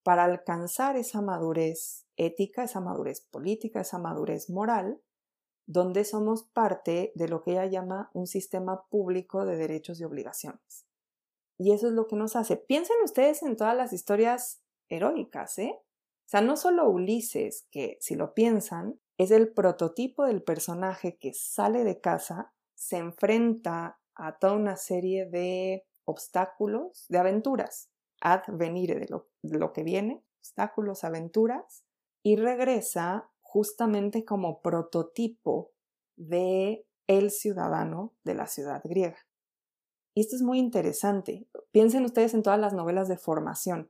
A: para alcanzar esa madurez ética, esa madurez política, esa madurez moral, donde somos parte de lo que ella llama un sistema público de derechos y obligaciones. Y eso es lo que nos hace. Piensen ustedes en todas las historias heroicas, ¿eh? O sea, no solo Ulises, que si lo piensan, es el prototipo del personaje que sale de casa, se enfrenta a toda una serie de obstáculos, de aventuras, ad venire de lo, de lo que viene, obstáculos, aventuras, y regresa justamente como prototipo de el ciudadano de la ciudad griega. Y esto es muy interesante. Piensen ustedes en todas las novelas de formación.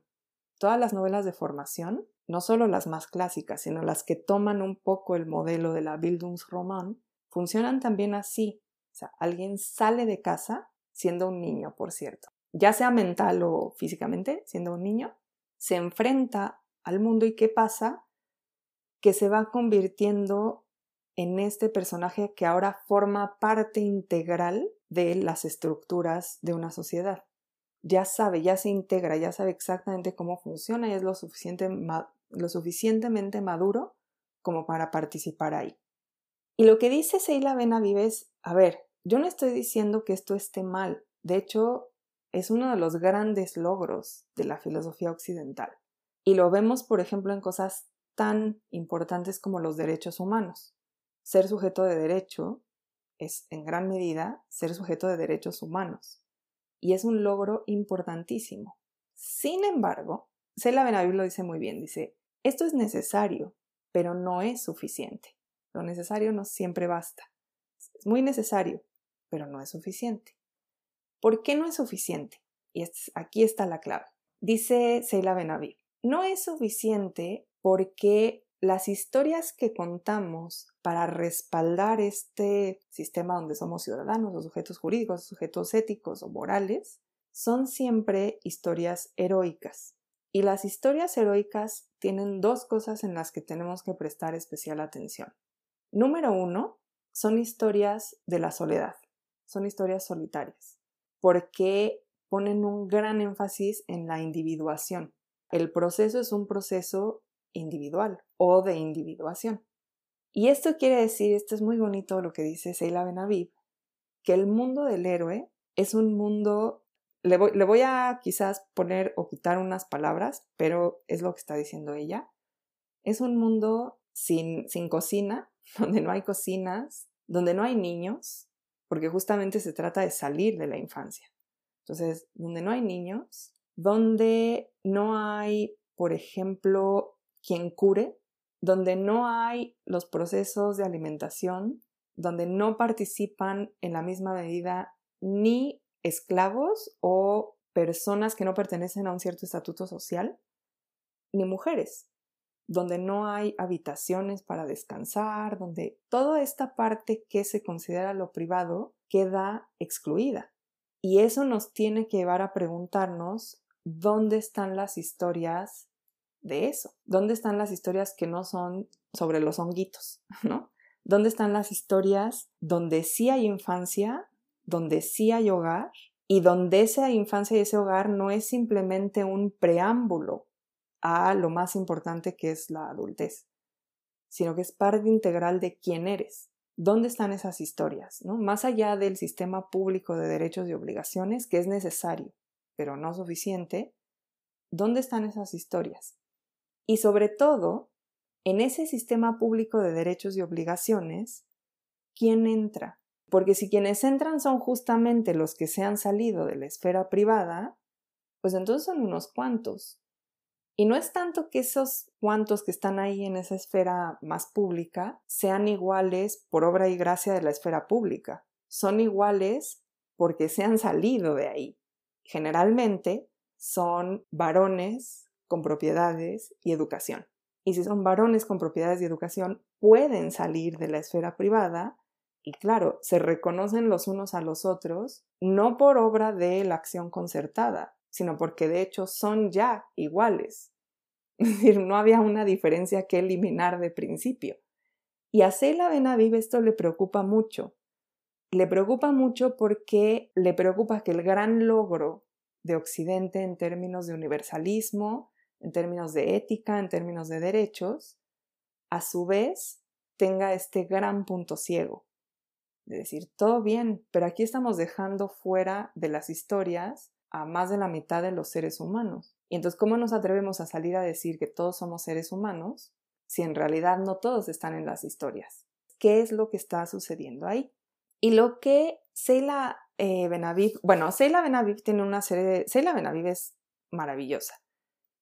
A: Todas las novelas de formación, no solo las más clásicas, sino las que toman un poco el modelo de la Bildungsroman, funcionan también así. O sea, alguien sale de casa siendo un niño, por cierto, ya sea mental o físicamente, siendo un niño, se enfrenta al mundo y ¿qué pasa? Que se va convirtiendo en este personaje que ahora forma parte integral de las estructuras de una sociedad. Ya sabe, ya se integra, ya sabe exactamente cómo funciona y es lo, lo suficientemente maduro como para participar ahí. Y lo que dice Seila Benavides, a ver, yo no estoy diciendo que esto esté mal, de hecho es uno de los grandes logros de la filosofía occidental. Y lo vemos, por ejemplo, en cosas tan importantes como los derechos humanos. Ser sujeto de derecho es en gran medida ser sujeto de derechos humanos y es un logro importantísimo. Sin embargo, Cela Benavides lo dice muy bien, dice, esto es necesario, pero no es suficiente. Lo necesario no siempre basta. Es muy necesario, pero no es suficiente. ¿Por qué no es suficiente? Y aquí está la clave. Dice Seila Benaví, no es suficiente porque las historias que contamos para respaldar este sistema donde somos ciudadanos o sujetos jurídicos, sujetos éticos o morales, son siempre historias heroicas. Y las historias heroicas tienen dos cosas en las que tenemos que prestar especial atención. Número uno, son historias de la soledad, son historias solitarias, porque ponen un gran énfasis en la individuación. El proceso es un proceso individual o de individuación. Y esto quiere decir, esto es muy bonito lo que dice Seila Benaviv, que el mundo del héroe es un mundo, le voy, le voy a quizás poner o quitar unas palabras, pero es lo que está diciendo ella, es un mundo sin, sin cocina, donde no hay cocinas, donde no hay niños, porque justamente se trata de salir de la infancia. Entonces, donde no hay niños, donde no hay, por ejemplo, quien cure, donde no hay los procesos de alimentación, donde no participan en la misma medida ni esclavos o personas que no pertenecen a un cierto estatuto social, ni mujeres, donde no hay habitaciones para descansar, donde toda esta parte que se considera lo privado queda excluida. Y eso nos tiene que llevar a preguntarnos dónde están las historias de eso? ¿Dónde están las historias que no son sobre los honguitos? ¿No? ¿Dónde están las historias donde sí hay infancia, donde sí hay hogar y donde esa infancia y ese hogar no es simplemente un preámbulo a lo más importante que es la adultez, sino que es parte integral de quién eres? ¿Dónde están esas historias? ¿no? Más allá del sistema público de derechos y obligaciones, que es necesario, pero no suficiente, ¿dónde están esas historias? Y sobre todo, en ese sistema público de derechos y obligaciones, ¿quién entra? Porque si quienes entran son justamente los que se han salido de la esfera privada, pues entonces son unos cuantos. Y no es tanto que esos cuantos que están ahí en esa esfera más pública sean iguales por obra y gracia de la esfera pública. Son iguales porque se han salido de ahí. Generalmente son varones con propiedades y educación. Y si son varones con propiedades y educación, pueden salir de la esfera privada y claro, se reconocen los unos a los otros, no por obra de la acción concertada, sino porque de hecho son ya iguales. Es decir, no había una diferencia que eliminar de principio. Y a Cela Benaviv esto le preocupa mucho. Le preocupa mucho porque le preocupa que el gran logro de Occidente en términos de universalismo, en términos de ética, en términos de derechos, a su vez tenga este gran punto ciego. De decir, todo bien, pero aquí estamos dejando fuera de las historias a más de la mitad de los seres humanos. Y entonces, ¿cómo nos atrevemos a salir a decir que todos somos seres humanos si en realidad no todos están en las historias? ¿Qué es lo que está sucediendo ahí? Y lo que Seila eh, Benaviv, bueno, Seila Benaviv tiene una serie de... Seila es maravillosa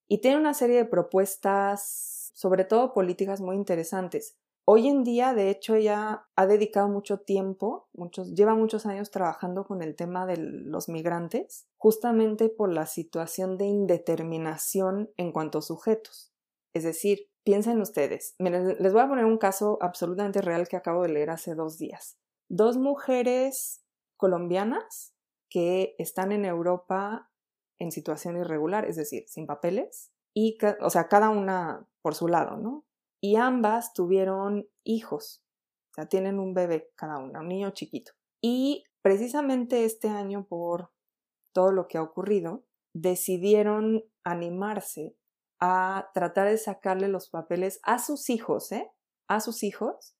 A: y tiene una serie de propuestas, sobre todo políticas muy interesantes. Hoy en día, de hecho, ella ha dedicado mucho tiempo, muchos, lleva muchos años trabajando con el tema de los migrantes, justamente por la situación de indeterminación en cuanto a sujetos. Es decir, piensen ustedes, les voy a poner un caso absolutamente real que acabo de leer hace dos días. Dos mujeres colombianas que están en Europa en situación irregular, es decir, sin papeles, y, o sea, cada una por su lado, ¿no? Y ambas tuvieron hijos, o sea, tienen un bebé cada una, un niño chiquito. Y precisamente este año, por todo lo que ha ocurrido, decidieron animarse a tratar de sacarle los papeles a sus hijos, ¿eh? A sus hijos,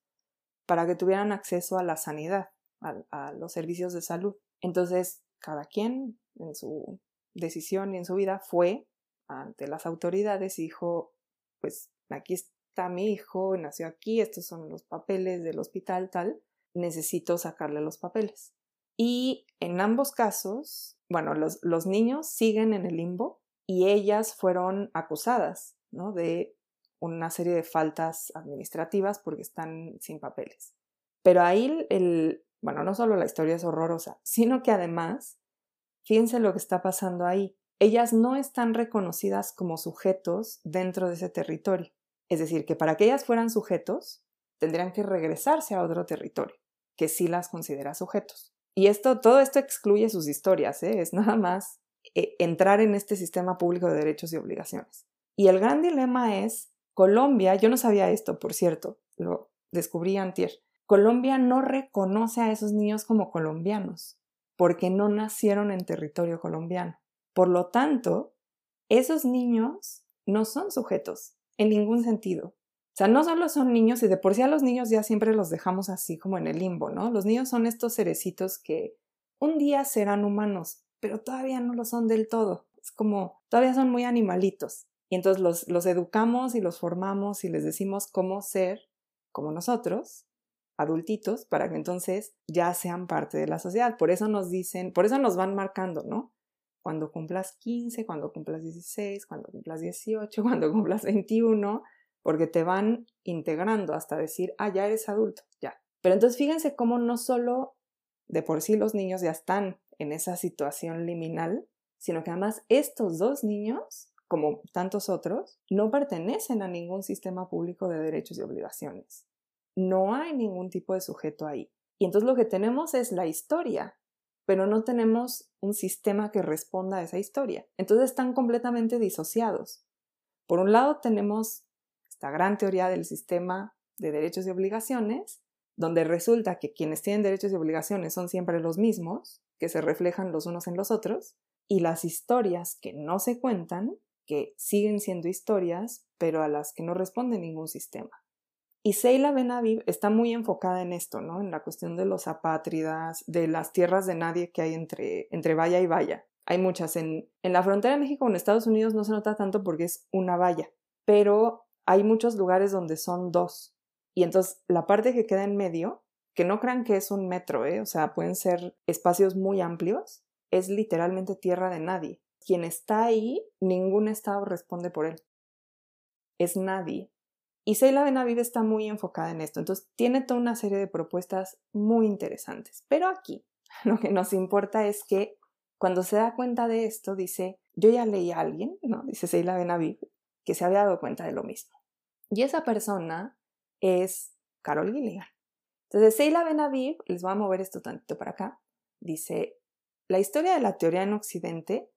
A: para que tuvieran acceso a la sanidad, a, a los servicios de salud. Entonces, cada quien en su decisión en su vida fue ante las autoridades y dijo, pues aquí está mi hijo, nació aquí, estos son los papeles del hospital, tal, necesito sacarle los papeles. Y en ambos casos, bueno, los, los niños siguen en el limbo y ellas fueron acusadas, ¿no? De una serie de faltas administrativas porque están sin papeles. Pero ahí el, bueno, no solo la historia es horrorosa, sino que además, fíjense lo que está pasando ahí. Ellas no están reconocidas como sujetos dentro de ese territorio. Es decir, que para que ellas fueran sujetos, tendrían que regresarse a otro territorio, que sí las considera sujetos. Y esto, todo esto excluye sus historias, ¿eh? es nada más eh, entrar en este sistema público de derechos y obligaciones. Y el gran dilema es, Colombia, yo no sabía esto, por cierto, lo descubrí antier, Colombia no reconoce a esos niños como colombianos, porque no nacieron en territorio colombiano. Por lo tanto, esos niños no son sujetos en ningún sentido. O sea, no solo son niños, y de por sí a los niños ya siempre los dejamos así como en el limbo, ¿no? Los niños son estos cerecitos que un día serán humanos, pero todavía no lo son del todo. Es como, todavía son muy animalitos. Y entonces los, los educamos y los formamos y les decimos cómo ser como nosotros, adultitos para que entonces ya sean parte de la sociedad. Por eso nos dicen, por eso nos van marcando, ¿no? Cuando cumplas 15, cuando cumplas 16, cuando cumplas 18, cuando cumplas 21, porque te van integrando hasta decir, ah, ya eres adulto, ya. Pero entonces fíjense cómo no solo de por sí los niños ya están en esa situación liminal, sino que además estos dos niños, como tantos otros, no pertenecen a ningún sistema público de derechos y obligaciones no hay ningún tipo de sujeto ahí. Y entonces lo que tenemos es la historia, pero no tenemos un sistema que responda a esa historia. Entonces están completamente disociados. Por un lado tenemos esta gran teoría del sistema de derechos y obligaciones, donde resulta que quienes tienen derechos y obligaciones son siempre los mismos, que se reflejan los unos en los otros, y las historias que no se cuentan, que siguen siendo historias, pero a las que no responde ningún sistema. Y Seila Benaviv está muy enfocada en esto, ¿no? En la cuestión de los apátridas, de las tierras de nadie que hay entre, entre valla y valla. Hay muchas. En, en la frontera de México con Estados Unidos no se nota tanto porque es una valla, pero hay muchos lugares donde son dos. Y entonces la parte que queda en medio, que no crean que es un metro, ¿eh? o sea, pueden ser espacios muy amplios, es literalmente tierra de nadie. Quien está ahí, ningún Estado responde por él. Es nadie. Y Seila Benavides está muy enfocada en esto, entonces tiene toda una serie de propuestas muy interesantes. Pero aquí lo que nos importa es que cuando se da cuenta de esto, dice, yo ya leí a alguien, ¿no? Dice Seila Benavides, que se había dado cuenta de lo mismo. Y esa persona es Carol Gilligan. Entonces, Seila Benavides, les voy a mover esto tantito para acá, dice, la historia de la teoría en Occidente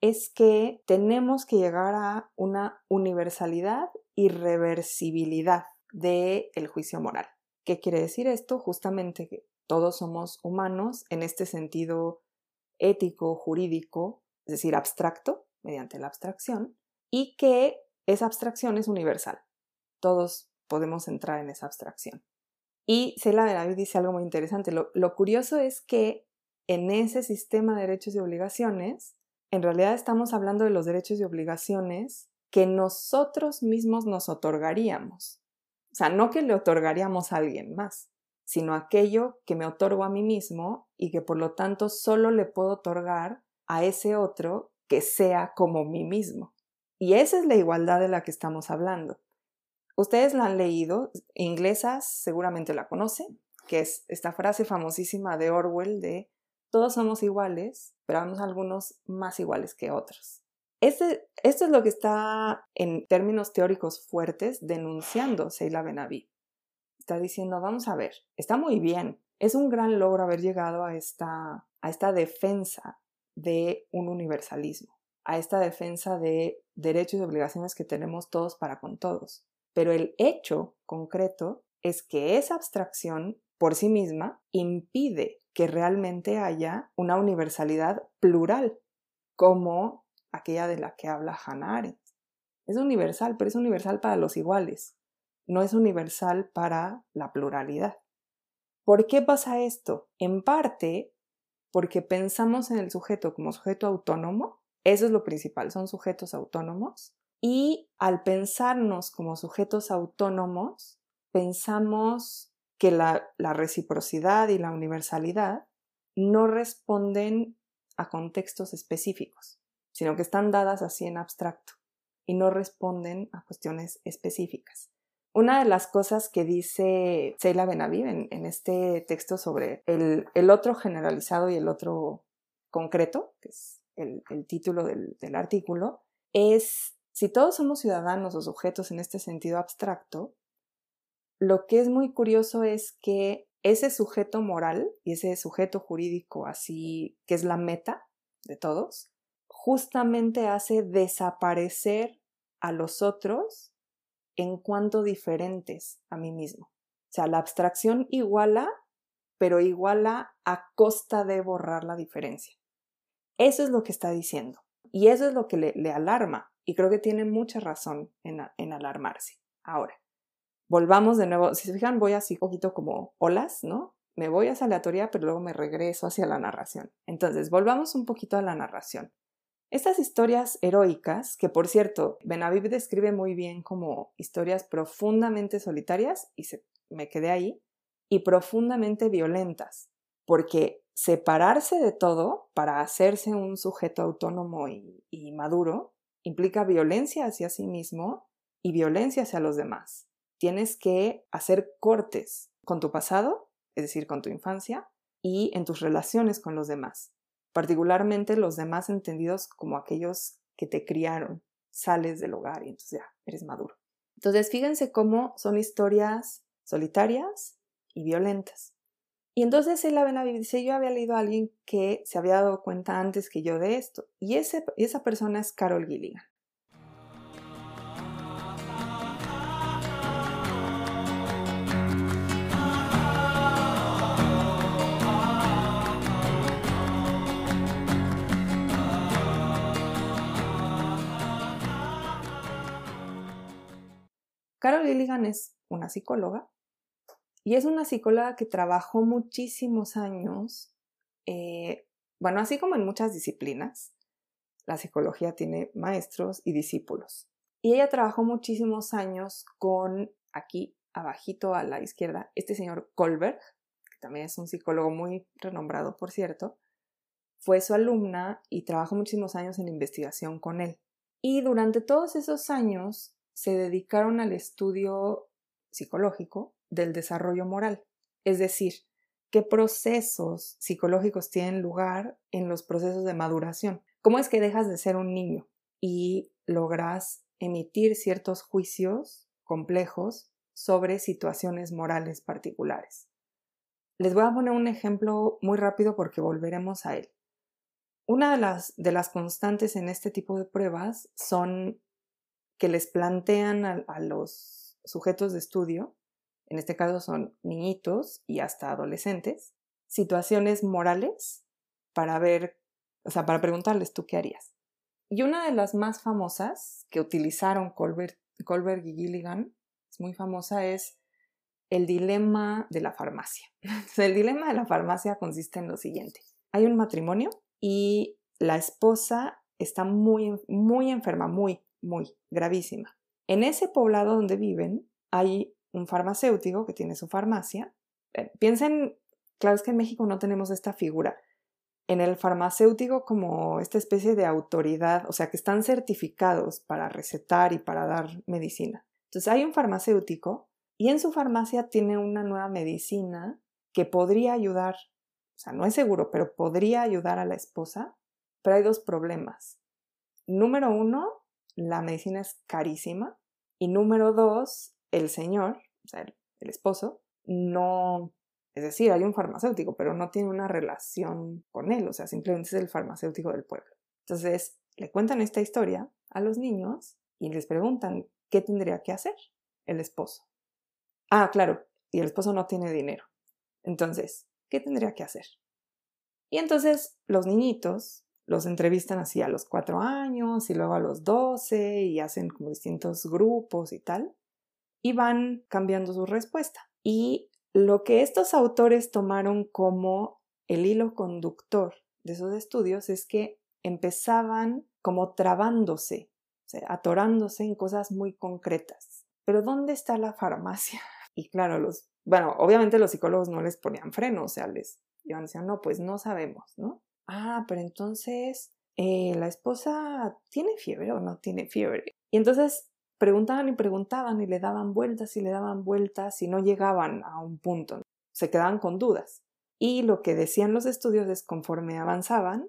A: es que tenemos que llegar a una universalidad irreversibilidad del el juicio moral. ¿Qué quiere decir esto? Justamente que todos somos humanos en este sentido ético, jurídico, es decir, abstracto, mediante la abstracción, y que esa abstracción es universal. Todos podemos entrar en esa abstracción. Y Cela David dice algo muy interesante. Lo, lo curioso es que en ese sistema de derechos y obligaciones, en realidad estamos hablando de los derechos y obligaciones que nosotros mismos nos otorgaríamos. O sea, no que le otorgaríamos a alguien más, sino aquello que me otorgo a mí mismo y que por lo tanto solo le puedo otorgar a ese otro que sea como mí mismo. Y esa es la igualdad de la que estamos hablando. Ustedes la han leído, inglesas seguramente la conocen, que es esta frase famosísima de Orwell de todos somos iguales, pero vamos algunos más iguales que otros. Este, esto es lo que está en términos teóricos fuertes denunciando Seila Benaví. Está diciendo, vamos a ver, está muy bien, es un gran logro haber llegado a esta, a esta defensa de un universalismo, a esta defensa de derechos y obligaciones que tenemos todos para con todos. Pero el hecho concreto es que esa abstracción por sí misma impide que realmente haya una universalidad plural, como aquella de la que habla Hannah Arendt. Es universal, pero es universal para los iguales, no es universal para la pluralidad. ¿Por qué pasa esto? En parte porque pensamos en el sujeto como sujeto autónomo, eso es lo principal, son sujetos autónomos, y al pensarnos como sujetos autónomos, pensamos que la, la reciprocidad y la universalidad no responden a contextos específicos sino que están dadas así en abstracto y no responden a cuestiones específicas. Una de las cosas que dice Seila Benaviv en, este texto sobre el, otro generalizado y el otro concreto, que es el, título del, del artículo, es si todos somos ciudadanos o sujetos en este sentido abstracto, lo que es muy curioso es que ese sujeto moral y ese sujeto jurídico así, que es la meta de todos, justamente hace desaparecer a los otros en cuanto diferentes a mí mismo. O sea, la abstracción iguala, pero iguala a costa de borrar la diferencia. Eso es lo que está diciendo. Y eso es lo que le, alarma. Y creo que tiene mucha razón en, alarmarse. Ahora, volvamos de nuevo. Si se fijan, voy así un poquito como olas, ¿no? Me voy hacia la pero luego me regreso hacia la narración. Entonces, volvamos un poquito a la narración. Estas historias heroicas, que por cierto, Benaviv describe muy bien como historias profundamente solitarias, y me quedé ahí, y profundamente violentas, porque separarse de todo para hacerse un sujeto autónomo y maduro implica violencia hacia sí mismo y violencia hacia los demás. Tienes que hacer cortes con tu pasado, es decir, con tu infancia, y en tus relaciones con los demás particularmente los demás entendidos como aquellos que te criaron, sales del hogar y entonces ya eres maduro. Entonces fíjense cómo son historias solitarias y violentas. Y entonces él la dice, yo había leído a alguien que se había dado cuenta antes que yo de esto, y ese, esa persona es Carol Gilligan. Carol Gilligan es una psicóloga y es una psicóloga que trabajó muchísimos años, eh, bueno, así como en muchas disciplinas, la psicología tiene maestros y discípulos. Y ella trabajó muchísimos años con, aquí abajito a la izquierda, este señor Kohlberg, que también es un psicólogo muy renombrado, por cierto, fue su alumna y trabajó muchísimos años en investigación con él. Y durante todos esos años se dedicaron al estudio psicológico del desarrollo moral, es decir, qué procesos psicológicos tienen lugar en los procesos de maduración. ¿Cómo es que dejas de ser un niño y logras emitir ciertos juicios complejos sobre situaciones morales particulares? Les voy a poner un ejemplo muy rápido porque volveremos a él. Una de las, de las constantes en este tipo de pruebas son que les plantean a, los sujetos de estudio, en este caso son niñitos y hasta adolescentes, situaciones morales para ver, o sea, para preguntarles tú qué harías. Y una de las más famosas que utilizaron Colbert, y Gilligan, es muy famosa, es el dilema de la farmacia. el dilema de la farmacia consiste en lo siguiente. Hay un matrimonio y la esposa está muy, muy enferma, muy, muy gravísima. En ese poblado donde viven hay un farmacéutico que tiene su farmacia. Eh, piensen, claro es que en México no tenemos esta figura. En el farmacéutico como esta especie de autoridad, o sea, que están certificados para recetar y para dar medicina. Entonces hay un farmacéutico y en su farmacia tiene una nueva medicina que podría ayudar, o sea, no es seguro, pero podría ayudar a la esposa, pero hay dos problemas. Número uno, la medicina es carísima. Y número dos, el señor, o sea, el, esposo, no, es decir, hay un farmacéutico, pero no tiene una relación con él, o sea, simplemente es el farmacéutico del pueblo. Entonces, le cuentan esta historia a los niños y les preguntan qué tendría que hacer el esposo. Ah, claro, y el esposo no tiene dinero. Entonces, ¿qué tendría que hacer? Y entonces los niñitos los entrevistan así a los cuatro años y luego a los doce y hacen como distintos grupos y tal, y van cambiando su respuesta. Y lo que estos autores tomaron como el hilo conductor de esos estudios es que empezaban como trabándose, atorándose en cosas muy concretas. Pero ¿dónde está la farmacia? Y claro, los, bueno, obviamente los psicólogos no les ponían freno, o sea, les iban a no, pues no sabemos, ¿no? Ah, pero entonces eh, la esposa tiene fiebre o no tiene fiebre. Y entonces preguntaban y preguntaban y le daban vueltas y le daban vueltas y no llegaban a un punto, se quedaban con dudas. Y lo que decían los estudios es conforme avanzaban,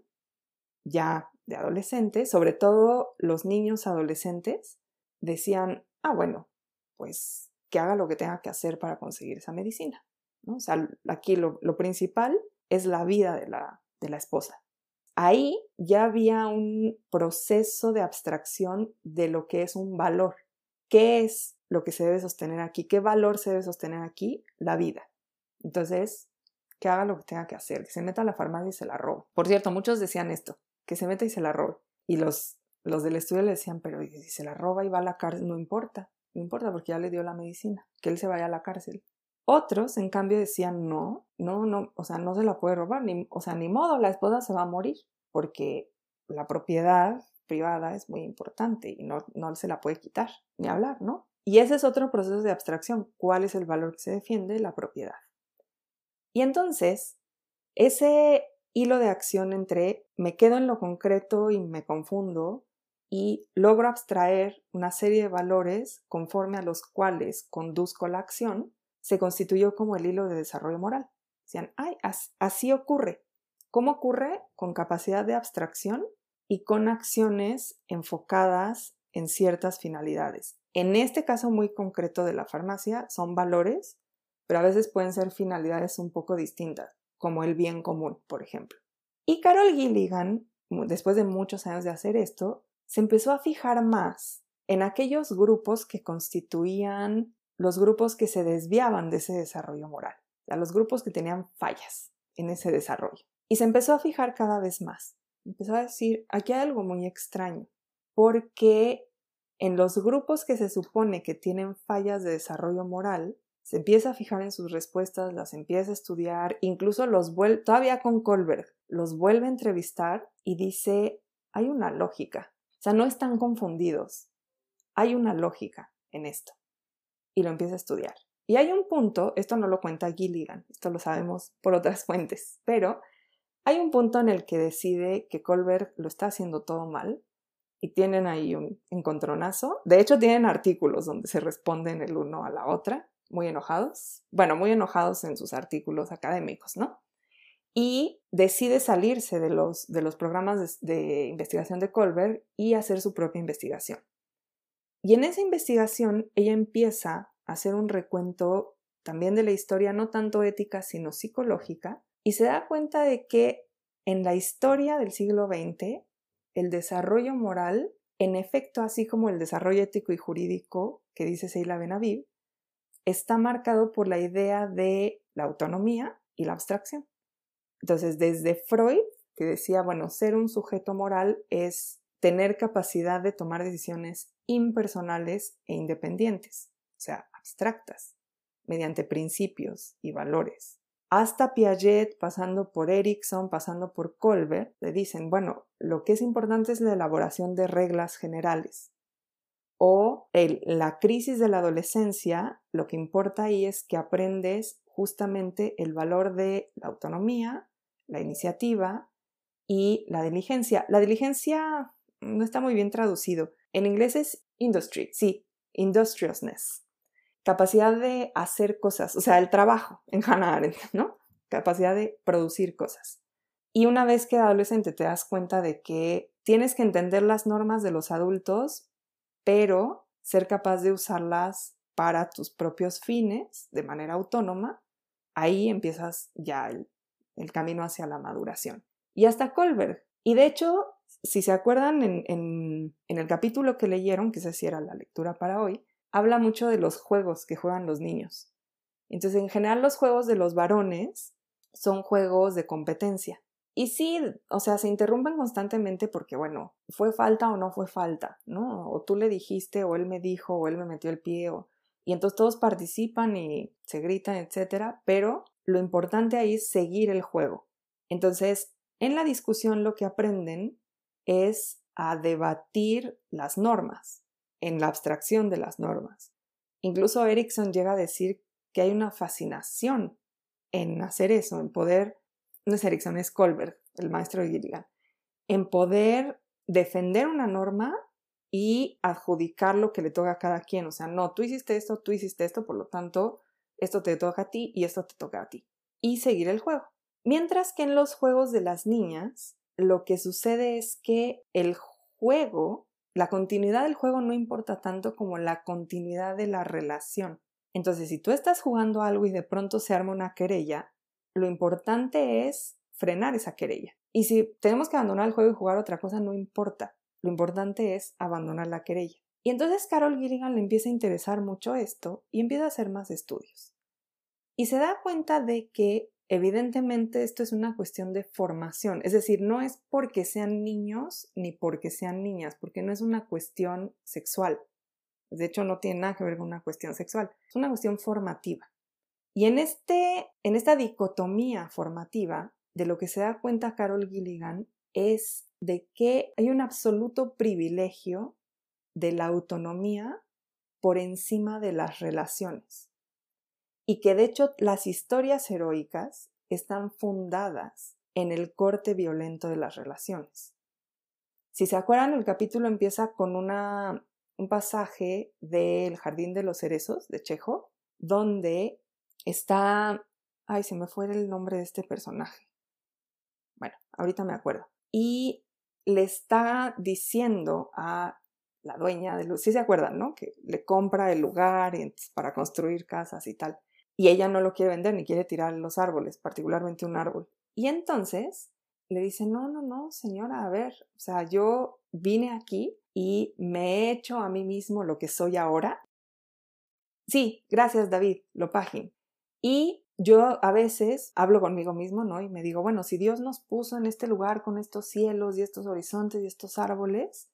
A: ya de adolescentes, sobre todo los niños adolescentes, decían, ah, bueno, pues que haga lo que tenga que hacer para conseguir esa medicina. ¿no? O sea, aquí lo, lo principal es la vida de la, de la esposa. Ahí ya había un proceso de abstracción de lo que es un valor. ¿Qué es lo que se debe sostener aquí? ¿Qué valor se debe sostener aquí? La vida. Entonces, que haga lo que tenga que hacer, que se meta a la farmacia y se la robe. Por cierto, muchos decían esto, que se meta y se la robe. Y los, los del estudio le decían, pero si se la roba y va a la cárcel, no importa, no importa porque ya le dio la medicina, que él se vaya a la cárcel. Otros, en cambio, decían, no, no, no, o sea, no se la puede robar, ni, o sea, ni modo, la esposa se va a morir, porque la propiedad privada es muy importante y no, no se la puede quitar, ni hablar, ¿no? Y ese es otro proceso de abstracción. ¿Cuál es el valor que se defiende? La propiedad. Y entonces, ese hilo de acción entre me quedo en lo concreto y me confundo y logro abstraer una serie de valores conforme a los cuales conduzco la acción, se constituyó como el hilo de desarrollo moral. Decían, ay, así ocurre. ¿Cómo ocurre? Con capacidad de abstracción y con acciones enfocadas en ciertas finalidades. En este caso muy concreto de la farmacia son valores, pero a veces pueden ser finalidades un poco distintas, como el bien común, por ejemplo. Y Carol Gilligan, después de muchos años de hacer esto, se empezó a fijar más en aquellos grupos que constituían los grupos que se desviaban de ese desarrollo moral, a los grupos que tenían fallas en ese desarrollo. Y se empezó a fijar cada vez más. Empezó a decir, aquí hay algo muy extraño, porque en los grupos que se supone que tienen fallas de desarrollo moral, se empieza a fijar en sus respuestas, las empieza a estudiar, incluso los vuelve, todavía con Kohlberg, los vuelve a entrevistar y dice, hay una lógica. O sea, no están confundidos. Hay una lógica en esto y lo empieza a estudiar. Y hay un punto, esto no lo cuenta Gilligan, esto lo sabemos por otras fuentes, pero hay un punto en el que decide que Colbert lo está haciendo todo mal y tienen ahí un encontronazo. De hecho, tienen artículos donde se responden el uno a la otra, muy enojados. Bueno, muy enojados en sus artículos académicos, ¿no? Y decide salirse de los, de los programas de, de investigación de Colbert y hacer su propia investigación. Y en esa investigación ella empieza a hacer un recuento también de la historia, no tanto ética, sino psicológica, y se da cuenta de que en la historia del siglo XX, el desarrollo moral, en efecto, así como el desarrollo ético y jurídico que dice Seila Benaviv, está marcado por la idea de la autonomía y la abstracción. Entonces, desde Freud, que decía, bueno, ser un sujeto moral es tener capacidad de tomar decisiones impersonales e independientes, o sea, abstractas, mediante principios y valores. Hasta Piaget, pasando por Erickson, pasando por Colbert, le dicen, bueno, lo que es importante es la elaboración de reglas generales. O la crisis de la adolescencia, lo que importa ahí es que aprendes justamente el valor de la autonomía, la iniciativa y la diligencia. La diligencia no está muy bien traducido. En inglés es industry, sí, industriousness. Capacidad de hacer cosas, o sea, el trabajo en Hannah Arendt, ¿no? Capacidad de producir cosas. Y una vez que adolescente te das cuenta de que tienes que entender las normas de los adultos, pero ser capaz de usarlas para tus propios fines de manera autónoma, ahí empiezas ya el, el camino hacia la maduración. Y hasta Kohlberg. Y de hecho, si se acuerdan en, el capítulo que leyeron, que esa sí era la lectura para hoy, habla mucho de los juegos que juegan los niños. Entonces, en general, los juegos de los varones son juegos de competencia. Y sí, o sea, se interrumpen constantemente porque, bueno, fue falta o no fue falta, ¿no? O tú le dijiste, o él me dijo, o él me metió el pie, y entonces todos participan y se gritan, etcétera, pero lo importante ahí es seguir el juego. Entonces, en la discusión lo que aprenden es a debatir las normas, en la abstracción de las normas. Incluso Erickson llega a decir que hay una fascinación en hacer eso, en poder, no es Erickson, es Colbert, el maestro de Gilligan, en poder defender una norma y adjudicar lo que le toca a cada quien. O sea, no, tú hiciste esto, tú hiciste esto, por lo tanto, esto te toca a ti y esto te toca a ti. Y seguir el juego. Mientras que en los juegos de las niñas, lo que sucede es que el juego, la continuidad del juego no importa tanto como la continuidad de la relación. Entonces, si tú estás jugando algo y de pronto se arma una querella, lo importante es frenar esa querella. Y si tenemos que abandonar el juego y jugar otra cosa, no importa. Lo importante es abandonar la querella. Y entonces Carol Gilligan le empieza a interesar mucho esto y empieza a hacer más estudios. Y se da cuenta de que evidentemente esto es una cuestión de formación, es decir, no es porque sean niños ni porque sean niñas, porque no es una cuestión sexual. De hecho, no tiene nada que ver con una cuestión sexual, es una cuestión formativa. Y en, este, en esta dicotomía formativa, de lo que se da cuenta Carol Gilligan es de que hay un absoluto privilegio de la autonomía por encima de las relaciones. Y que de hecho las historias heroicas están fundadas en el corte violento de las relaciones. Si se acuerdan, el capítulo empieza con una, un pasaje del Jardín de los Cerezos de Chejo, donde está, ay, se me fue el nombre de este personaje. Bueno, ahorita me acuerdo. Y le está diciendo a la dueña de luz, sí se acuerdan, ¿no? Que le compra el lugar para construir casas y tal. Y ella no lo quiere vender ni quiere tirar los árboles, particularmente un árbol. Y entonces le dice, no, no, no, señora, a ver, o sea, yo vine aquí y me he hecho a mí mismo lo que soy ahora. Sí, gracias David, lo pagin. Y yo a veces hablo conmigo mismo, ¿no? Y me digo, bueno, si Dios nos puso en este lugar con estos cielos y estos horizontes y estos árboles,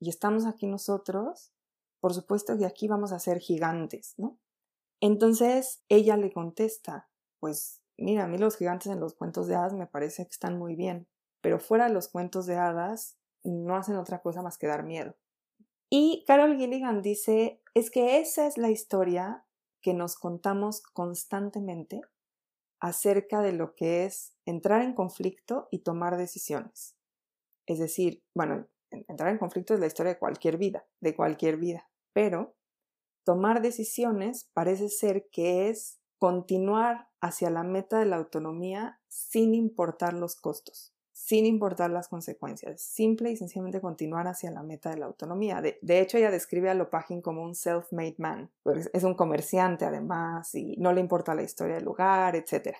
A: y estamos aquí nosotros, por supuesto que aquí vamos a ser gigantes, ¿no? Entonces ella le contesta, pues mira, a mí los gigantes en los cuentos de hadas me parece que están muy bien, pero fuera de los cuentos de hadas no hacen otra cosa más que dar miedo. Y Carol Gilligan dice, es que esa es la historia que nos contamos constantemente acerca de lo que es entrar en conflicto y tomar decisiones. Es decir, bueno, entrar en conflicto es la historia de cualquier vida, de cualquier vida, pero tomar decisiones parece ser que es continuar hacia la meta de la autonomía sin importar los costos sin importar las consecuencias, simple y sencillamente continuar hacia la meta de la autonomía. De, hecho, ella describe a Lopagin como un self-made man, pues es un comerciante además y no le importa la historia del lugar, etc.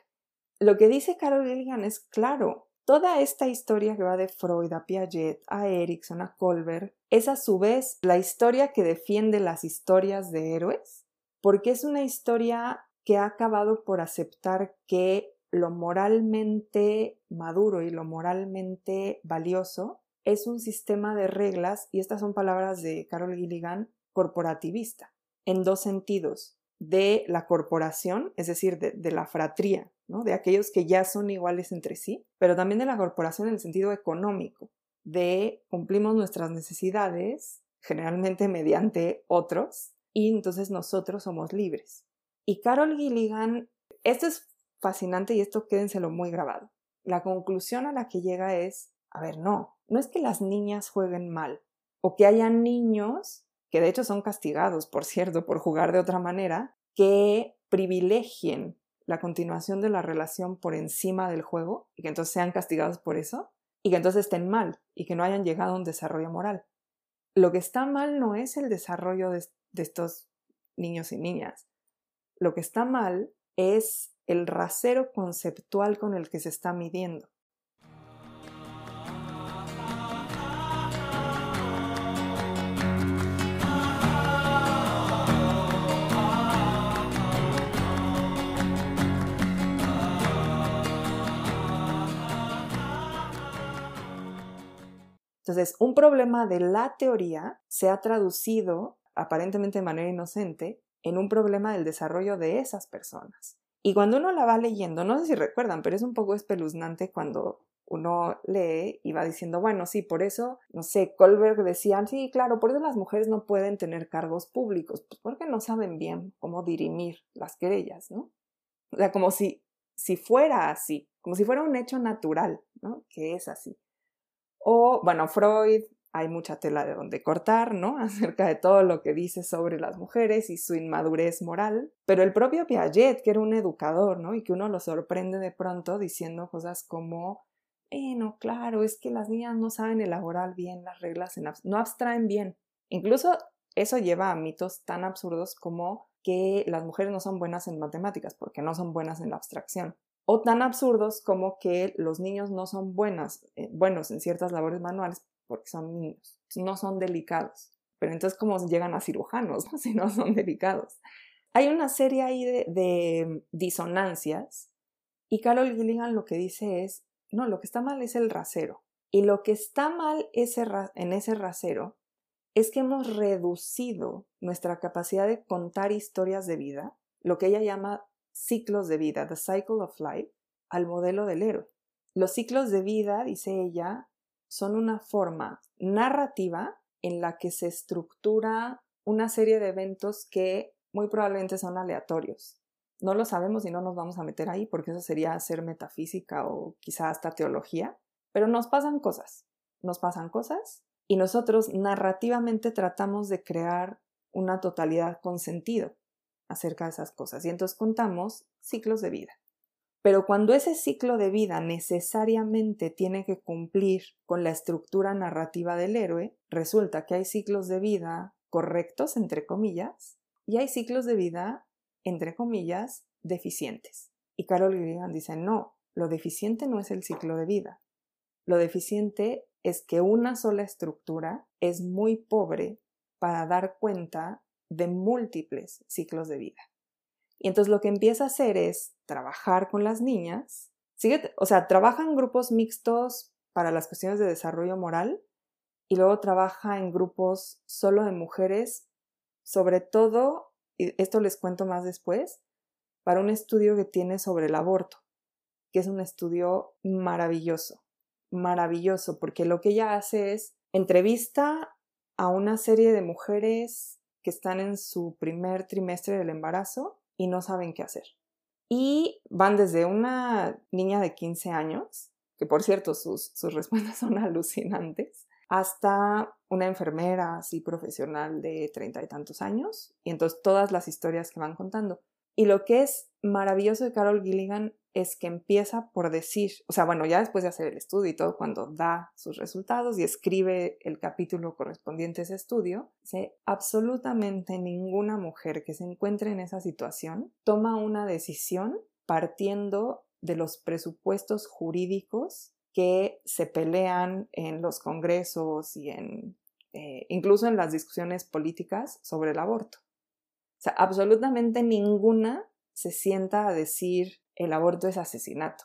A: Lo que dice Carol Gilligan es claro, toda esta historia que va de Freud a Piaget, a Erickson, a Colbert, es a su vez la historia que defiende las historias de héroes, porque es una historia que ha acabado por aceptar que lo moralmente maduro y lo moralmente valioso es un sistema de reglas, y estas son palabras de Carol Gilligan, corporativista, en dos sentidos, de la corporación, es decir, de, la fratría, de aquellos que ya son iguales entre sí, pero también de la corporación en el sentido económico, de cumplimos nuestras necesidades, generalmente mediante otros, y entonces nosotros somos libres. Y Carol Gilligan, esto es fascinante y esto quédenselo muy grabado. La conclusión a la que llega es, a ver, no, no es que las niñas jueguen mal o que haya niños, que de hecho son castigados, por cierto, por jugar de otra manera, que privilegien la continuación de la relación por encima del juego y que entonces sean castigados por eso y que entonces estén mal y que no hayan llegado a un desarrollo moral. Lo que está mal no es el desarrollo de, de estos niños y niñas. Lo que está mal es el rasero conceptual con el que se está midiendo. Entonces, un problema de la teoría se ha traducido, aparentemente de manera inocente, en un problema del desarrollo de esas personas. Y cuando uno la va leyendo, no sé si recuerdan, pero es un poco espeluznante cuando uno lee y va diciendo, bueno, sí, por eso, no sé, Colberg decía, sí, claro, por eso las mujeres no pueden tener cargos públicos, pues porque no saben bien cómo dirimir las querellas, ¿no? O sea, como si, si fuera así, como si fuera un hecho natural, ¿no? Que es así. O, bueno, Freud hay mucha tela de donde cortar, ¿no? Acerca de todo lo que dice sobre las mujeres y su inmadurez moral. Pero el propio Piaget, que era un educador, ¿no? Y que uno lo sorprende de pronto diciendo cosas como, bueno, claro, es que las niñas no saben elaborar bien las reglas, no abstraen bien. Incluso eso lleva a mitos tan absurdos como que las mujeres no son buenas en matemáticas porque no son buenas en la abstracción. O tan absurdos como que los niños no son buenas, eh, buenos en ciertas labores manuales porque son niños, no son delicados. Pero entonces, ¿cómo llegan a cirujanos si no son delicados? Hay una serie ahí de, disonancias y Carol Gilligan lo que dice es, no, lo que está mal es el rasero. Y lo que está mal en ese rasero es que hemos reducido nuestra capacidad de contar historias de vida, lo que ella llama ciclos de vida, the cycle of life, al modelo del héroe. Los ciclos de vida, dice ella, son una forma narrativa en la que se estructura una serie de eventos que muy probablemente son aleatorios. No lo sabemos y no nos vamos a meter ahí porque eso sería hacer metafísica o quizá hasta teología, pero nos pasan cosas, nos pasan cosas y nosotros narrativamente tratamos de crear una totalidad con sentido acerca de esas cosas y entonces contamos ciclos de vida. Pero cuando ese ciclo de vida necesariamente tiene que cumplir con la estructura narrativa del héroe, resulta que hay ciclos de vida correctos, entre comillas, y hay ciclos de vida, entre comillas, deficientes. Y Carol Gilligan dice, no, lo deficiente no es el ciclo de vida. Lo deficiente es que una sola estructura es muy pobre para dar cuenta de múltiples ciclos de vida. Y entonces lo que empieza a hacer es trabajar con las niñas, sigue, o sea, trabaja en grupos mixtos para las cuestiones de desarrollo moral y luego trabaja en grupos solo de mujeres, sobre todo, y esto les cuento más después, para un estudio que tiene sobre el aborto, que es un estudio maravilloso, maravilloso, porque lo que ella hace es entrevista a una serie de mujeres que están en su primer trimestre del embarazo y no saben qué hacer. Y van desde una niña de 15 años, que por cierto sus, sus respuestas son alucinantes, hasta una enfermera así profesional de treinta y tantos años, y entonces todas las historias que van contando. Y lo que es maravilloso de Carol Gilligan es que empieza por decir, o sea, bueno, ya después de hacer el estudio y todo, cuando da sus resultados y escribe el capítulo correspondiente a ese estudio, dice, absolutamente ninguna mujer que se encuentre en esa situación toma una decisión partiendo de los presupuestos jurídicos que se pelean en los congresos y en, eh, incluso en las discusiones políticas sobre el aborto. O sea, absolutamente ninguna se sienta a decir el aborto es asesinato.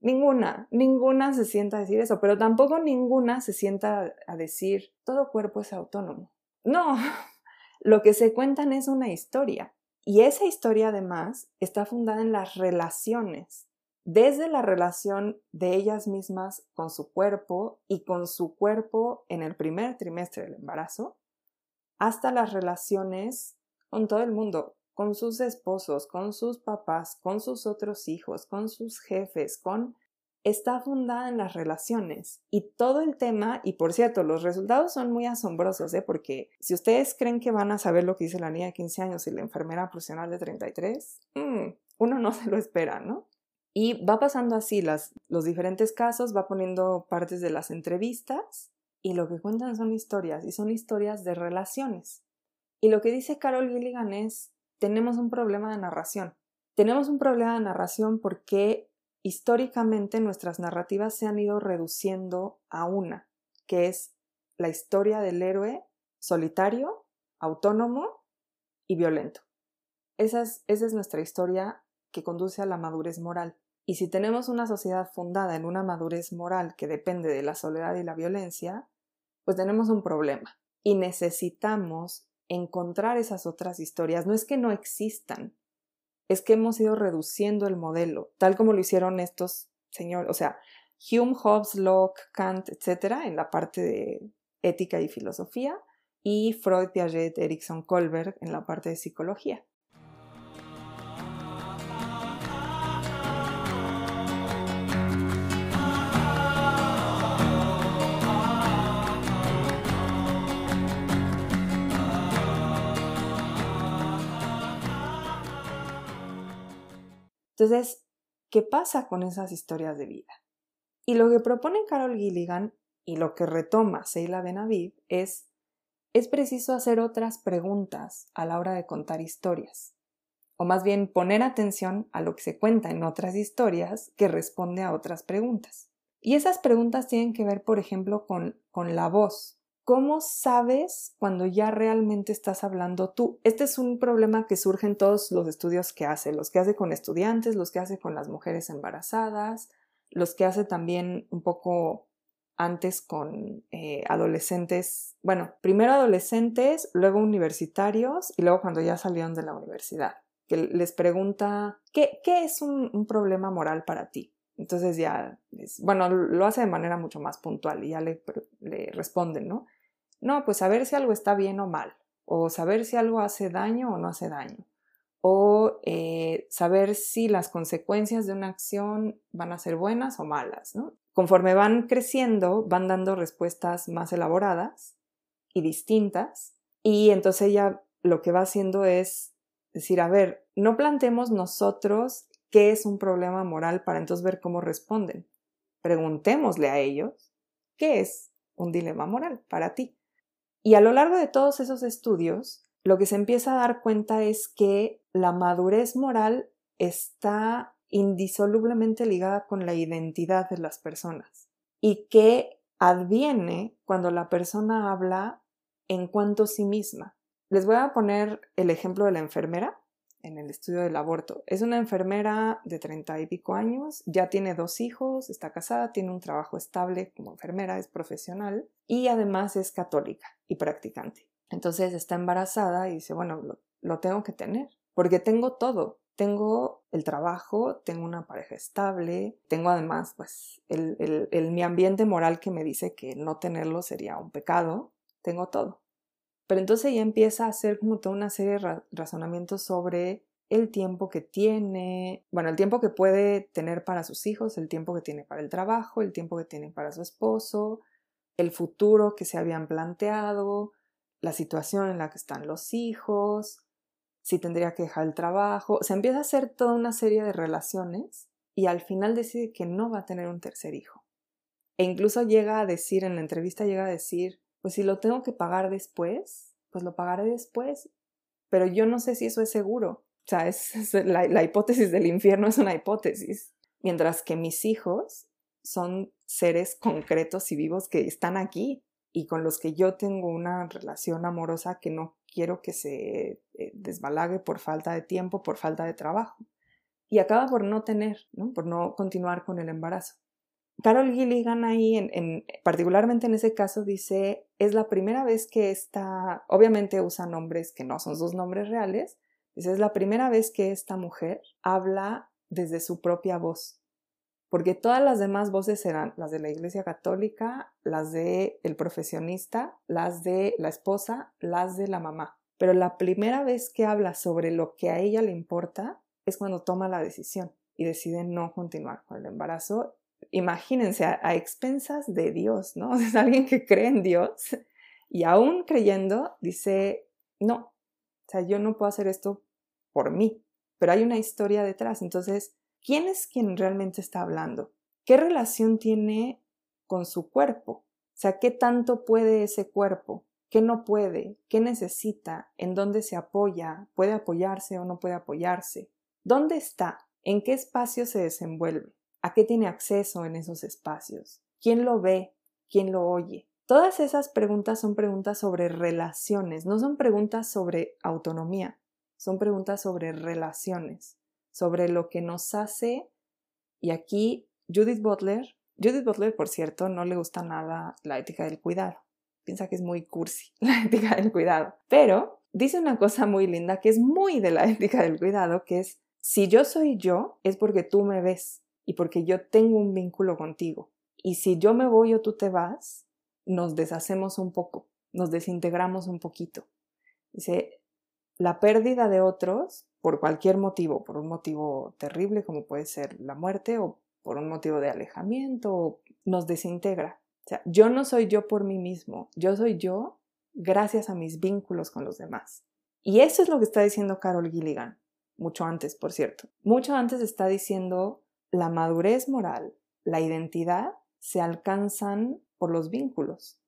A: Ninguna, ninguna se sienta a decir eso, pero tampoco ninguna se sienta a decir todo cuerpo es autónomo. No, lo que se cuentan es una historia. Y esa historia además está fundada en las relaciones, desde la relación de ellas mismas con su cuerpo y con su cuerpo en el primer trimestre del embarazo, hasta las relaciones con todo el mundo, con sus esposos, con sus papás, con sus otros hijos, con sus jefes, con está fundada en las relaciones y todo el tema, y por cierto, los resultados son muy asombrosos, ¿eh? porque si ustedes creen que van a saber lo que dice la niña de 15 años y la enfermera profesional de 33, mm, uno no se lo espera, ¿no? Y va pasando así las, los diferentes casos, va poniendo partes de las entrevistas y lo que cuentan son historias y son historias de relaciones. Y lo que dice Carol Gilligan es, tenemos un problema de narración. Tenemos un problema de narración porque históricamente nuestras narrativas se han ido reduciendo a una, que es la historia del héroe solitario, autónomo y violento. Esa es, esa es nuestra historia que conduce a la madurez moral. Y si tenemos una sociedad fundada en una madurez moral que depende de la soledad y la violencia, pues tenemos un problema. Y necesitamos encontrar esas otras historias. No es que no existan, es que hemos ido reduciendo el modelo, tal como lo hicieron estos señores, o sea, Hume, Hobbes, Locke, Kant, etcétera, en la parte de ética y filosofía, y Freud, Piaget, Erikson, Kohlberg en la parte de psicología. Entonces, ¿qué pasa con esas historias de vida? Y lo que propone Carol Gilligan y lo que retoma Seila Benavid es, es preciso hacer otras preguntas a la hora de contar historias, o más bien poner atención a lo que se cuenta en otras historias que responde a otras preguntas. Y esas preguntas tienen que ver, por ejemplo, con, con la voz. ¿Cómo sabes cuando ya realmente estás hablando tú? Este es un problema que surge en todos los estudios que hace, los que hace con estudiantes, los que hace con las mujeres embarazadas, los que hace también un poco antes con eh, adolescentes, bueno, primero adolescentes, luego universitarios y luego cuando ya salieron de la universidad, que les pregunta, ¿qué, qué es un, problema moral para ti? Entonces ya, bueno, lo hace de manera mucho más puntual y ya le, le responden, ¿no? No, pues saber si algo está bien o mal, o saber si algo hace daño o no hace daño, o eh, saber si las consecuencias de una acción van a ser buenas o malas. Conforme van creciendo, van dando respuestas más elaboradas y distintas, y entonces ella lo que va haciendo es decir, a ver, no planteemos nosotros qué es un problema moral para entonces ver cómo responden. Preguntémosle a ellos qué es un dilema moral para ti. Y a lo largo de todos esos estudios, lo que se empieza a dar cuenta es que la madurez moral está indisolublemente ligada con la identidad de las personas y que adviene cuando la persona habla en cuanto a sí misma. Les voy a poner el ejemplo de la enfermera en el estudio del aborto. Es una enfermera de treinta y pico años, ya tiene dos hijos, está casada, tiene un trabajo estable como enfermera, es profesional y además es católica y practicante. Entonces está embarazada y dice, bueno, lo, tengo que tener, porque tengo todo. Tengo el trabajo, tengo una pareja estable, tengo además pues el, mi ambiente moral que me dice que no tenerlo sería un pecado, tengo todo. Pero entonces ella empieza a hacer como toda una serie de razonamientos sobre el tiempo que tiene, bueno, el tiempo que puede tener para sus hijos, el tiempo que tiene para el trabajo, el tiempo que tiene para su esposo, el futuro que se habían planteado, la situación en la que están los hijos, si tendría que dejar el trabajo. Se empieza a hacer toda una serie de relaciones y al final decide que no va a tener un tercer hijo. E incluso llega a decir, en la entrevista llega a decir, pues si lo tengo que pagar después, pues lo pagaré después, pero yo no sé si eso es seguro. O sea, es, la, hipótesis del infierno es una hipótesis. Mientras que mis hijos son seres concretos y vivos que están aquí y con los que yo tengo una relación amorosa que no quiero que se eh, desbalague por falta de tiempo, por falta de trabajo. Y acaba por no tener, por no continuar con el embarazo. Carol Gilligan ahí, en, particularmente en ese caso, dice, es la primera vez que esta, obviamente usa nombres que no son sus nombres reales, dice, es la primera vez que esta mujer habla desde su propia voz, porque todas las demás voces serán las de la Iglesia Católica, las de el profesionista, las de la esposa, las de la mamá. Pero la primera vez que habla sobre lo que a ella le importa es cuando toma la decisión y decide no continuar con el embarazo. Imagínense a, expensas de Dios, ¿no? Es alguien que cree en Dios y aún creyendo dice, no, o sea, yo no puedo hacer esto por mí, pero hay una historia detrás. Entonces, ¿Quién es quien realmente está hablando? ¿Qué relación tiene con su cuerpo? O sea, ¿qué tanto puede ese cuerpo? ¿Qué no puede? ¿Qué necesita? ¿En dónde se apoya? ¿Puede apoyarse o no puede apoyarse? ¿Dónde está? ¿En qué espacio se desenvuelve? ¿A qué tiene acceso en esos espacios? ¿Quién lo ve? ¿Quién lo oye? Todas esas preguntas son preguntas sobre relaciones, no son preguntas sobre autonomía, son preguntas sobre relaciones sobre lo que nos hace, y aquí Judith Butler, Judith Butler, por cierto, no le gusta nada la ética del cuidado, piensa que es muy cursi la ética del cuidado, pero dice una cosa muy linda que es muy de la ética del cuidado, que es, si yo soy yo, es porque tú me ves y porque yo tengo un vínculo contigo. Y si yo me voy o tú te vas, nos deshacemos un poco, nos desintegramos un poquito. Dice, la pérdida de otros por cualquier motivo, por un motivo terrible como puede ser la muerte o por un motivo de alejamiento, nos desintegra. O sea, yo no soy yo por mí mismo, yo soy yo gracias a mis vínculos con los demás. Y eso es lo que está diciendo Carol Gilligan. mucho antes, por cierto. Mucho antes está diciendo la madurez moral, la identidad se alcanzan por los vínculos.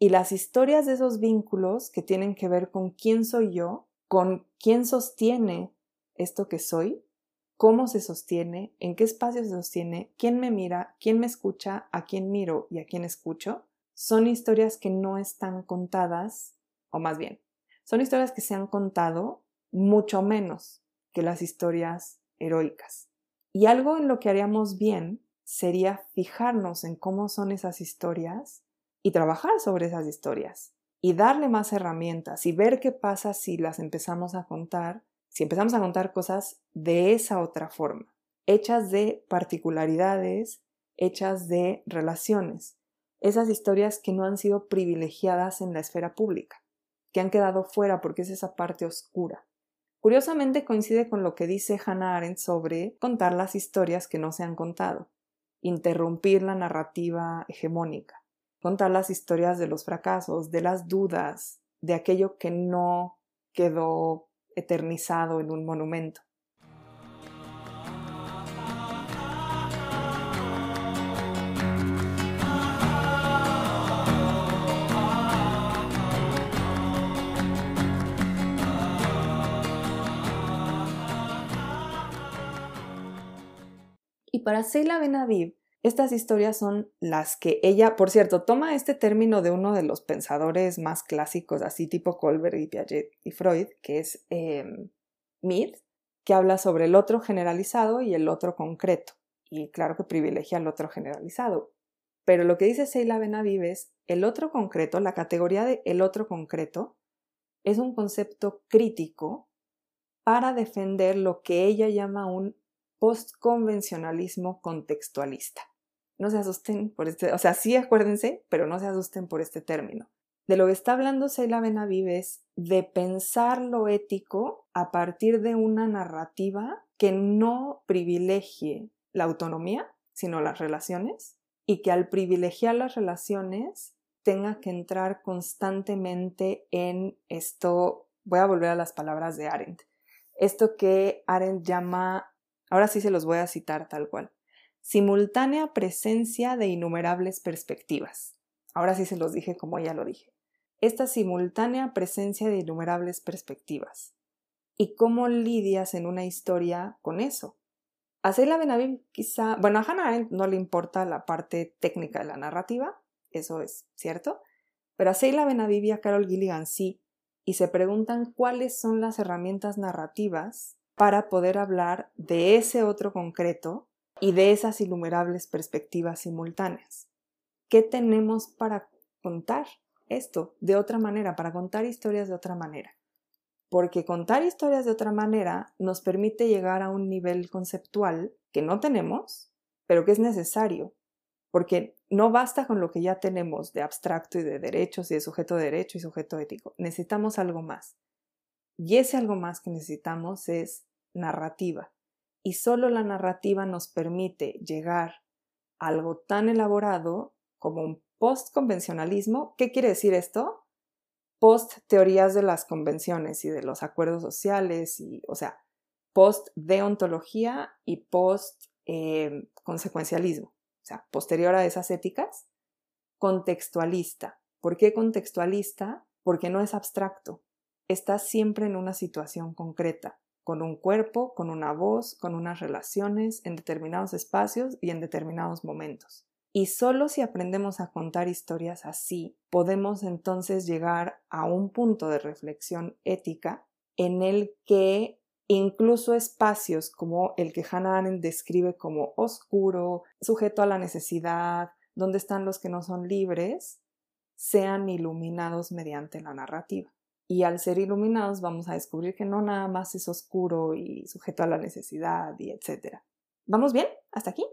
A: Y las historias de esos vínculos que tienen que ver con quién soy yo, con quién sostiene esto que soy, cómo se sostiene, en qué espacio se sostiene, quién me mira, quién me escucha, a quién miro y a quién escucho, son historias que no están contadas, o más bien, son historias que se han contado mucho menos que las historias heroicas. Y algo en lo que haríamos bien sería fijarnos en cómo son esas historias y trabajar sobre esas historias y darle más herramientas y ver qué pasa si las empezamos a contar, si empezamos a contar cosas de esa otra forma, hechas de particularidades, hechas de relaciones, esas historias que no han sido privilegiadas en la esfera pública, que han quedado fuera porque es esa parte oscura. Curiosamente coincide con lo que dice Hannah Arendt sobre contar las historias que no se han contado, interrumpir la narrativa hegemónica, contar las historias de los fracasos, de las dudas, de aquello que no quedó eternizado en un monumento. Para Seila Benaviv, estas historias son las que ella, por cierto, toma este término de uno de los pensadores más clásicos, así tipo Colbert y Piaget y Freud, que es eh, Mead, que habla sobre el otro generalizado y el otro concreto. Y claro que privilegia el otro generalizado. Pero lo que dice Seila Benaviv es el otro concreto, la categoría de el otro concreto, es un concepto crítico para defender lo que ella llama un postconvencionalismo contextualista. No se asusten por este, o sea, sí acuérdense, pero no se asusten por este término. De lo que está hablando Seila Benaviv es de pensar lo ético a partir de una narrativa que no privilegie la autonomía, sino las relaciones, y que al privilegiar las relaciones tenga que entrar constantemente en esto, voy a volver a las palabras de Arendt, esto que Arendt llama Ahora sí se los voy a citar tal cual. Simultánea presencia de innumerables perspectivas. Ahora sí se los dije como ya lo dije. Esta simultánea presencia de innumerables perspectivas. ¿Y cómo lidias en una historia con eso? A Seila quizá, bueno, a Hannah Arendt no le importa la parte técnica de la narrativa, eso es cierto, pero a Seila Benaviv y a Carol Gilligan sí, y se preguntan cuáles son las herramientas narrativas para poder hablar de ese otro concreto y de esas innumerables perspectivas simultáneas. ¿Qué tenemos para contar esto de otra manera, para contar historias de otra manera? Porque contar historias de otra manera nos permite llegar a un nivel conceptual que no tenemos, pero que es necesario, porque no basta con lo que ya tenemos de abstracto y de derechos y de sujeto de derecho y sujeto ético, necesitamos algo más. Y ese algo más que necesitamos es narrativa. Y solo la narrativa nos permite llegar a algo tan elaborado como un postconvencionalismo. ¿Qué quiere decir esto? Post teorías de las convenciones y de los acuerdos sociales, y, o sea, post deontología y post eh, consecuencialismo, o sea, posterior a esas éticas, contextualista. ¿Por qué contextualista? Porque no es abstracto, está siempre en una situación concreta, con un cuerpo, con una voz, con unas relaciones en determinados espacios y en determinados momentos. Y solo si aprendemos a contar historias así, podemos entonces llegar a un punto de reflexión ética en el que incluso espacios como el que Hannah Arendt describe como oscuro, sujeto a la necesidad, donde están los que no son libres, sean iluminados mediante la narrativa. Y al ser iluminados vamos a descubrir que no nada más es oscuro y sujeto a la necesidad y etc. ¿Vamos bien? ¿Hasta aquí?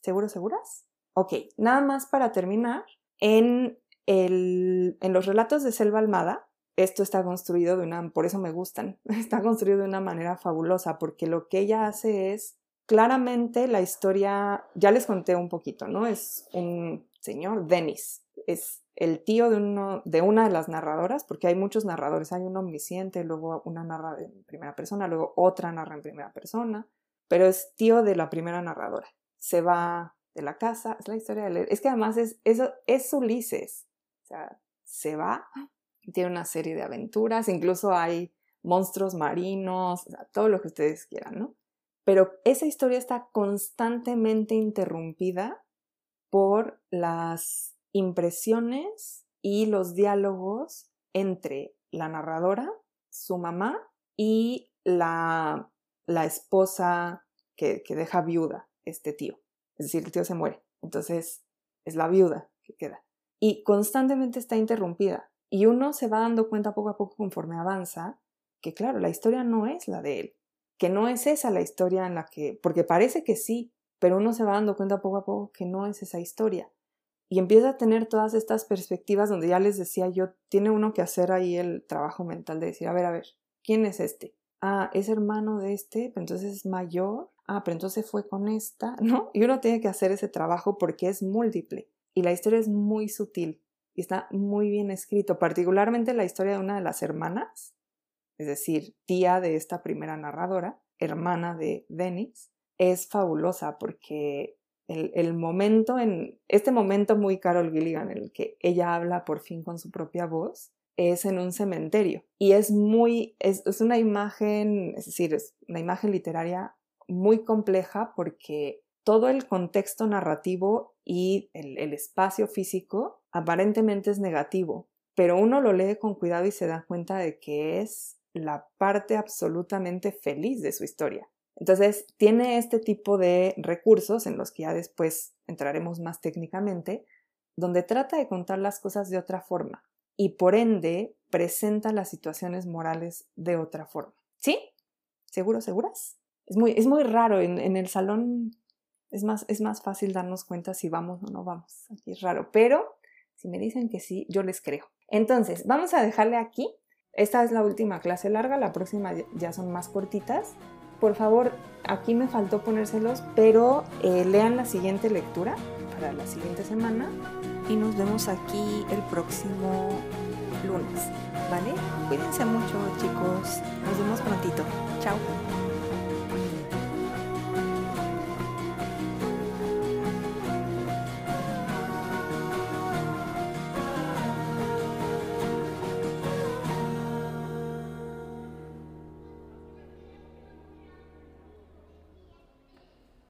A: ¿Seguros, seguras? Ok, nada más para terminar. En, el, en los relatos de Selva Almada, esto está construido de una, por eso me gustan, está construido de una manera fabulosa, porque lo que ella hace es claramente la historia, ya les conté un poquito, ¿no? Es un señor, Denis, es el tío de, uno, de una de las narradoras, porque hay muchos narradores, hay un omnisciente, luego una narra en primera persona, luego otra narra en primera persona, pero es tío de la primera narradora. Se va de la casa, es la historia de leer. Es que además es, es Ulises, o sea, se va, tiene una serie de aventuras, incluso hay monstruos marinos, todo lo que ustedes quieran, ¿no? Pero esa historia está constantemente interrumpida por las impresiones y los diálogos entre la narradora, su mamá y la, la esposa que, que deja viuda este tío. Es decir, el tío se muere. Entonces es la viuda que queda. Y constantemente está interrumpida. Y uno se va dando cuenta poco a poco conforme avanza que, claro, la historia no es la de él. Que no es esa la historia en la que. Porque parece que sí, pero uno se va dando cuenta poco a poco que no es esa historia. Y empieza a tener todas estas perspectivas donde ya les decía yo, tiene uno que hacer ahí el trabajo mental de decir, a ver, a ver, ¿quién es este? Ah, es hermano de este, pero entonces es mayor. Ah, pero entonces fue con esta, ¿no? Y uno tiene que hacer ese trabajo porque es múltiple. Y la historia es muy sutil y está muy bien escrito, particularmente la historia de una de las hermanas, es decir, tía de esta primera narradora, hermana de Denis, es fabulosa porque el, momento, en este momento muy Carol Gilligan, en el que ella habla por fin con su propia voz, es en un cementerio. Y es muy, es, una imagen, es decir, es una imagen literaria muy compleja porque todo el contexto narrativo y el, el, espacio físico aparentemente es negativo, pero uno lo lee con cuidado y se da cuenta de que es la parte absolutamente feliz de su historia. Entonces, tiene este tipo de recursos en los que ya después entraremos más técnicamente, donde trata de contar las cosas de otra forma y por ende presenta las situaciones morales de otra forma. ¿Sí? ¿Seguro, seguras? Es muy, es muy raro, en, el salón es más, es más fácil darnos cuenta si vamos o no vamos. Es raro, pero si me dicen que sí, yo les creo. Entonces, vamos a dejarle aquí. Esta es la última clase larga, la próxima ya son más cortitas por favor, aquí me faltó ponérselos, pero eh, lean la siguiente lectura para la siguiente semana y nos vemos aquí el próximo lunes, ¿vale? Cuídense mucho chicos, nos vemos prontito, chao.